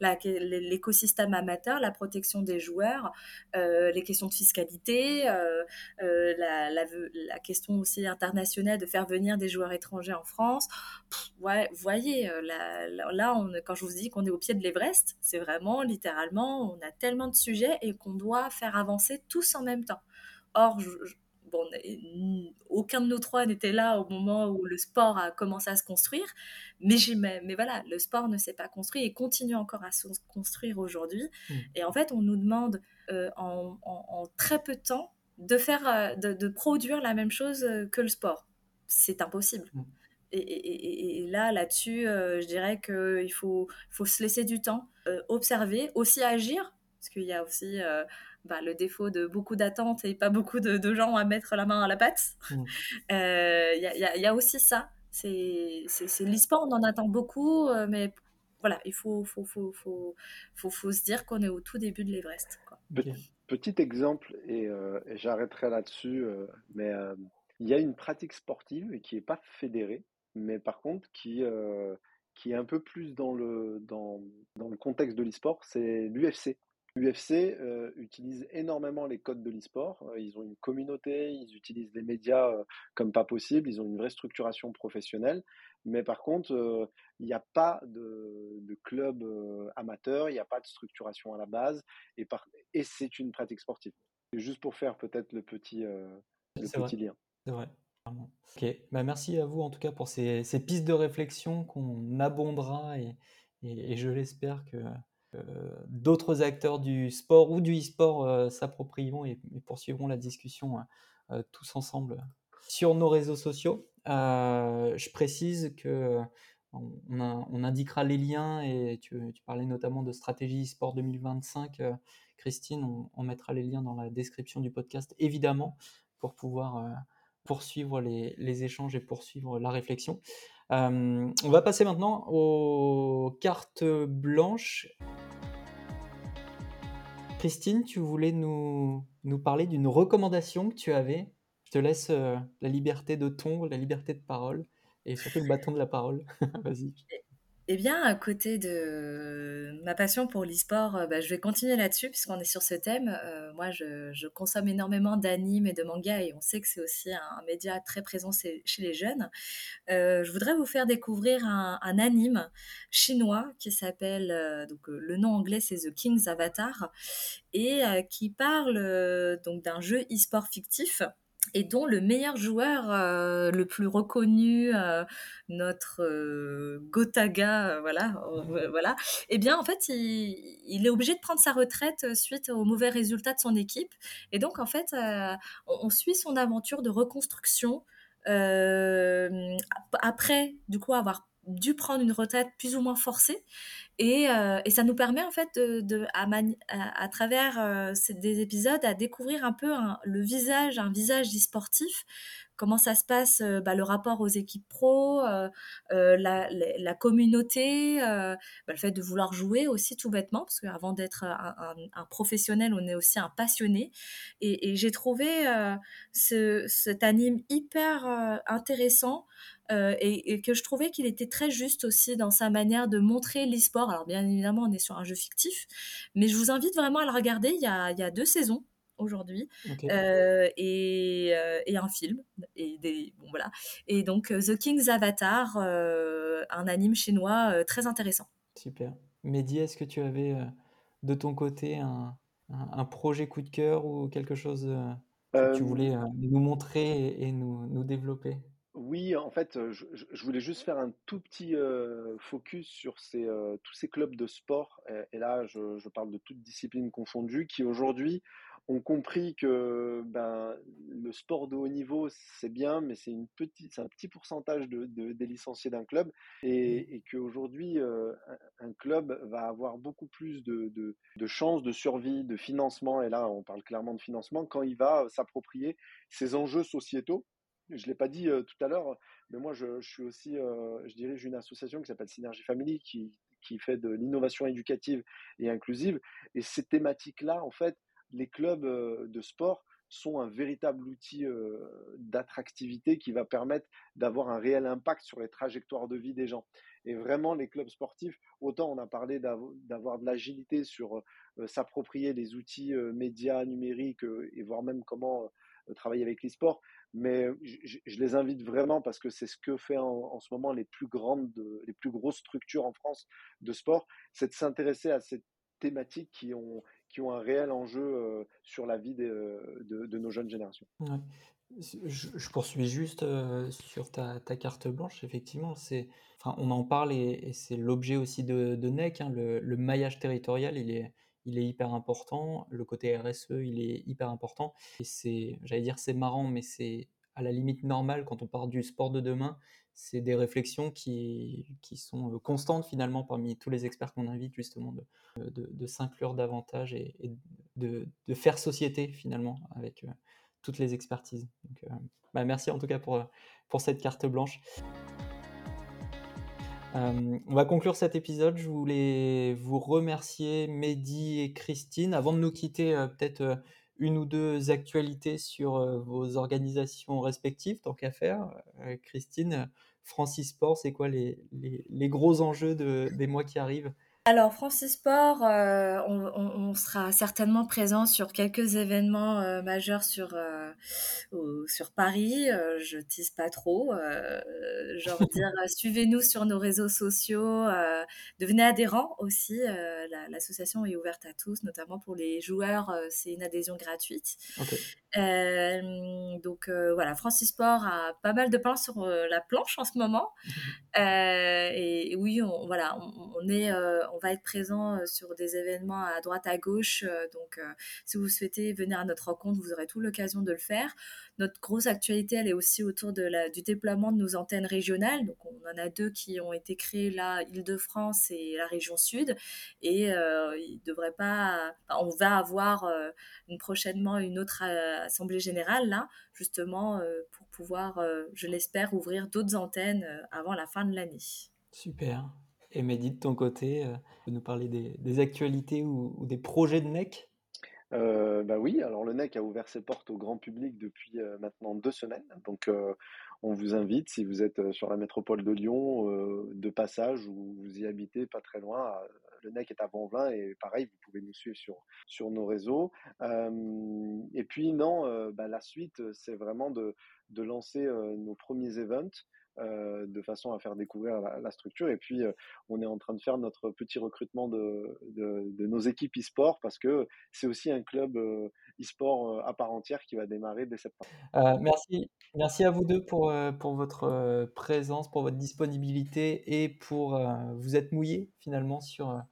l'écosystème amateur, la protection des joueurs, les questions de fiscalité, la, question aussi internationale de faire venir des joueurs étrangers en France. ouais, vous voyez, là, quand je vous dis qu'on est au pied de l'Everest, c'est vraiment littéralement, on a tellement de sujets et qu'on doit faire avancer tous en même temps. Or, bon, aucun de nous trois n'était là au moment où le sport a commencé à se construire, mais, mais voilà, le sport ne s'est pas construit et continue encore à se construire aujourd'hui. Mmh. Et en fait, on nous demande euh, en, très peu de temps de, faire, euh, de, produire la même chose euh, que le sport. C'est impossible. Mmh. Et, là, là-dessus, euh, je dirais qu'il faut, faut se laisser du temps, euh, observer, aussi agir, parce qu'il y a aussi bah, le défaut de beaucoup d'attentes et pas beaucoup de, gens à mettre la main à la pâte. Mmh. Il y, y, a aussi ça. C'est l'e-sport, on en attend beaucoup, mais voilà, il faut, faut, faut, faut, faut, faut se dire qu'on est au tout début de l'Everest. Petit exemple, et, et j'arrêterai là-dessus, mais il y a une pratique sportive qui n'est pas fédérée, mais par contre qui, euh, qui est un peu plus dans le, dans, dans le contexte de l'e-sport, c'est l'UFC. L'UFC euh, utilise énormément les codes de l'e-sport. Euh, ils ont une communauté, ils utilisent les médias comme pas possible, ils ont une vraie structuration professionnelle. Mais par contre, il n'y a pas de, de club amateur, il n'y a pas de structuration à la base, et, par, et c'est une pratique sportive. Juste pour faire peut-être le petit, le petit lien. C'est vrai. Ok, bah, merci à vous en tout cas pour ces, pistes de réflexion qu'on abondera et, et, je l'espère que d'autres acteurs du sport ou du e-sport euh, s'approprieront et, poursuivront la discussion euh, tous ensemble sur nos réseaux sociaux. Euh, je précise que on, indiquera les liens et tu, parlais notamment de stratégie e-sport 2025. Christine, on, mettra les liens dans la description du podcast évidemment pour pouvoir poursuivre les, échanges et poursuivre la réflexion. Euh, on va passer maintenant aux cartes blanches. Christine, tu voulais nous, nous parler d'une recommandation que tu avais. Je te laisse euh, la liberté de ton, la liberté de parole et surtout le bâton de la parole. Vas-y. Eh bien, à côté de ma passion pour l'e-sport, euh, bah, je vais continuer là-dessus puisqu'on est sur ce thème. Euh, moi, je, consomme énormément d'animes et de mangas et on sait que c'est aussi un, média très présent chez les jeunes. Euh, je voudrais vous faire découvrir un, anime chinois qui s'appelle, le nom anglais c'est The King's Avatar et qui parle donc d'un jeu e-sport fictif et dont le meilleur joueur, euh, le plus reconnu, euh, notre euh, Gotaga, voilà, voilà, eh bien, en fait, il, est obligé de prendre sa retraite suite aux mauvais résultats de son équipe. Et donc, en fait, on, suit son aventure de reconstruction après, du coup, avoir dû prendre une retraite plus ou moins forcée. Et, euh, et ça nous permet en fait de, à, travers euh, des épisodes à découvrir un peu le visage, un visage e-sportif, comment ça se passe, euh, bah, le rapport aux équipes pro, la, la, communauté, bah, le fait de vouloir jouer aussi tout bêtement, parce qu'avant d'être un, un, professionnel, on est aussi un passionné. Et, et j'ai trouvé ce, cet anime hyper intéressant. Euh, et, que je trouvais qu'il était très juste aussi dans sa manière de montrer l'e-sport. Alors bien évidemment, on est sur un jeu fictif, mais je vous invite vraiment à le regarder. Il y a, il y a deux saisons aujourd'hui euh, et, euh, et, un film et des bon voilà. Et donc The King's Avatar, un anime chinois très intéressant. Super. Mehdi, est-ce que tu avais de ton côté un, un, projet coup de cœur ou quelque chose que tu voulais nous montrer et, nous, nous développer? Oui, en fait, je, je, voulais juste faire un tout petit focus sur ces, tous ces clubs de sport, et, là, je, je, parle de toutes disciplines confondues, qui aujourd'hui ont compris que ben, le sport de haut niveau, c'est bien, mais c'est une petite, c'est un petit pourcentage de, des licenciés d'un club, et, mmh. et qu'aujourd'hui, un, club va avoir beaucoup plus de, de, de chances de survie, de financement, et là, on parle clairement de financement, quand il va s'approprier ces enjeux sociétaux je ne l'ai pas dit tout à l'heure, mais moi, je, suis aussi, je dirige une association qui s'appelle Synergie Family, qui, qui fait de l'innovation éducative et inclusive. Et ces thématiques-là, en fait, les clubs de sport sont un véritable outil d'attractivité qui va permettre d'avoir un réel impact sur les trajectoires de vie des gens. Et vraiment, les clubs sportifs, autant on a parlé d'avoir de l'agilité sur s'approprier les outils médias, numériques, et voir même comment travailler avec l'e-sport, mais je, les invite vraiment parce que c'est ce que fait en, ce moment les plus grandes, les plus grosses structures en France de sport, c'est de s'intéresser à ces thématiques qui ont, qui ont un réel enjeu sur la vie de, de, nos jeunes générations. Je, poursuis juste sur ta, ta, carte blanche, effectivement, c'est, enfin, on en parle et, c'est l'objet aussi de, de NEC, hein, le, le, maillage territorial, il est, il est hyper important. Le côté RSE, il est hyper important. C'est, j'allais dire, c'est marrant, mais c'est à la limite normal quand on parle du sport de demain. C'est des réflexions qui, qui sont euh, constantes finalement parmi tous les experts qu'on invite justement de, de, s'inclure davantage et, de, de, faire société finalement avec euh, toutes les expertises. Euh, bah, merci en tout cas pour, pour cette carte blanche. Euh, on va conclure cet épisode. Je voulais vous remercier, Mehdi et Christine. Avant de nous quitter, euh, peut-être euh, une ou deux actualités sur vos organisations respectives, tant qu'à faire. Christine, Francis Sport, c'est quoi les, gros enjeux des mois qui arrivent? Alors, Francis Sport, euh, on, sera certainement présent sur quelques événements euh, majeurs sur, euh, sur Paris. je tease pas trop. genre dire, suivez-nous sur nos réseaux sociaux. devenez adhérents aussi. L'association est ouverte à tous, notamment pour les joueurs. c'est une adhésion gratuite. Donc voilà, Francis Sport a pas mal de pain sur la planche en ce moment. et, oui, on, voilà, on, est on va être présent euh, sur des événements à droite, à gauche. Euh, donc, euh, si vous souhaitez venir à notre rencontre, vous aurez tout l'occasion de le faire. Notre grosse actualité, elle est aussi autour de la, du déploiement de nos antennes régionales. Donc, on en a deux qui ont été créées là, Île-de-France et la région sud. Et il devrait pas. on va avoir une, prochainement une autre assemblée générale là, justement pour pouvoir, je l'espère, ouvrir d'autres antennes avant la fin de l'année. Super. Et Mehdi, de ton côté, euh, tu nous parler des, actualités ou, des projets de NEC euh, bah oui, alors le NEC a ouvert ses portes au grand public depuis euh, maintenant deux semaines. Donc on vous invite, si vous êtes sur la métropole de Lyon, de passage ou vous y habitez pas très loin, le NEC est à Vanvelin et pareil, vous pouvez nous suivre sur, sur nos réseaux. et puis non, bah, la suite, c'est vraiment de, de lancer nos premiers events. Euh, de façon à faire découvrir la, structure. Et puis, euh, on est en train de faire notre petit recrutement de, de, nos équipes e-sport parce que c'est aussi un club euh, e-sport à part entière qui va démarrer dès septembre. merci. merci à vous deux pour, pour votre présence, pour votre disponibilité et pour vous être mouillés finalement sur,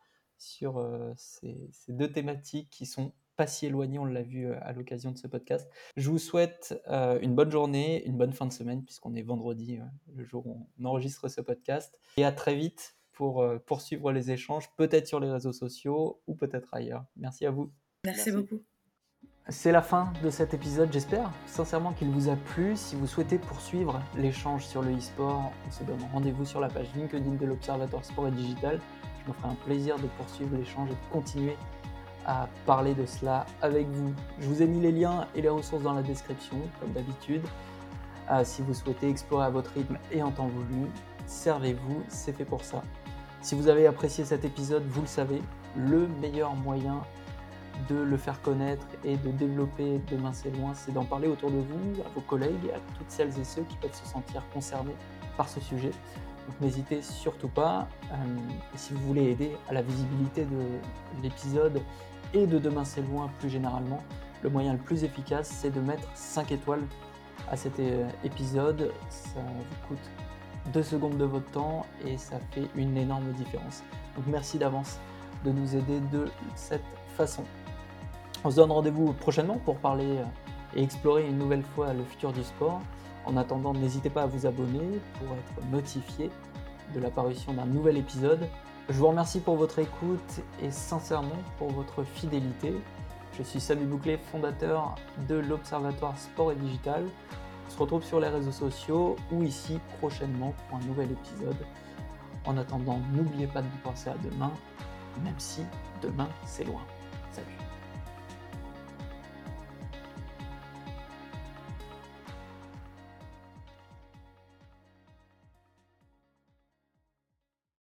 sur ces, ces deux thématiques qui sont pas si éloigné, on l'a vu euh, à l'occasion de ce podcast. Je vous souhaite euh, une bonne journée, une bonne fin de semaine, puisqu'on est vendredi, euh, le jour où on enregistre ce podcast. Et à très vite pour poursuivre les échanges, peut-être sur les réseaux sociaux ou peut-être ailleurs. Merci à vous. Merci, beaucoup. C'est la fin de cet épisode, j'espère sincèrement qu'il vous a plu. Si vous souhaitez poursuivre l'échange sur le e-sport, on se donne rendez-vous sur la page LinkedIn de l'Observatoire Sport et Digital. Me ferai un plaisir de poursuivre l'échange et de continuer à parler de cela avec vous. Je vous ai mis les liens et les ressources dans la description, comme d'habitude. Euh, si vous souhaitez explorer à votre rythme et en temps voulu, servez-vous, c'est fait pour ça. Si vous avez apprécié cet épisode, vous le savez, le meilleur moyen de le faire connaître et de développer Demain c'est loin, c'est d'en parler autour de vous, à vos collègues, à toutes celles et ceux qui peuvent se sentir concernés par ce sujet. Donc n'hésitez surtout pas. Euh, si vous voulez aider à la visibilité de l'épisode et de Demain c'est loin plus généralement, le moyen le plus efficace c'est de mettre 5 étoiles à cet euh, épisode. Ça vous coûte 2 secondes de votre temps et ça fait une énorme différence. Donc merci d'avance de nous aider de cette façon. On se donne rendez-vous prochainement pour parler euh, et explorer une nouvelle fois le futur du sport. En attendant, n'hésitez pas à vous abonner pour être notifié de l'apparition d'un nouvel épisode. Je vous remercie pour votre écoute et sincèrement pour votre fidélité. Je suis Samy Bouclet, fondateur de l'Observatoire Sport et Digital. On se retrouve sur les réseaux sociaux ou ici prochainement pour un nouvel épisode. En attendant, n'oubliez pas de penser à demain, même si demain c'est loin.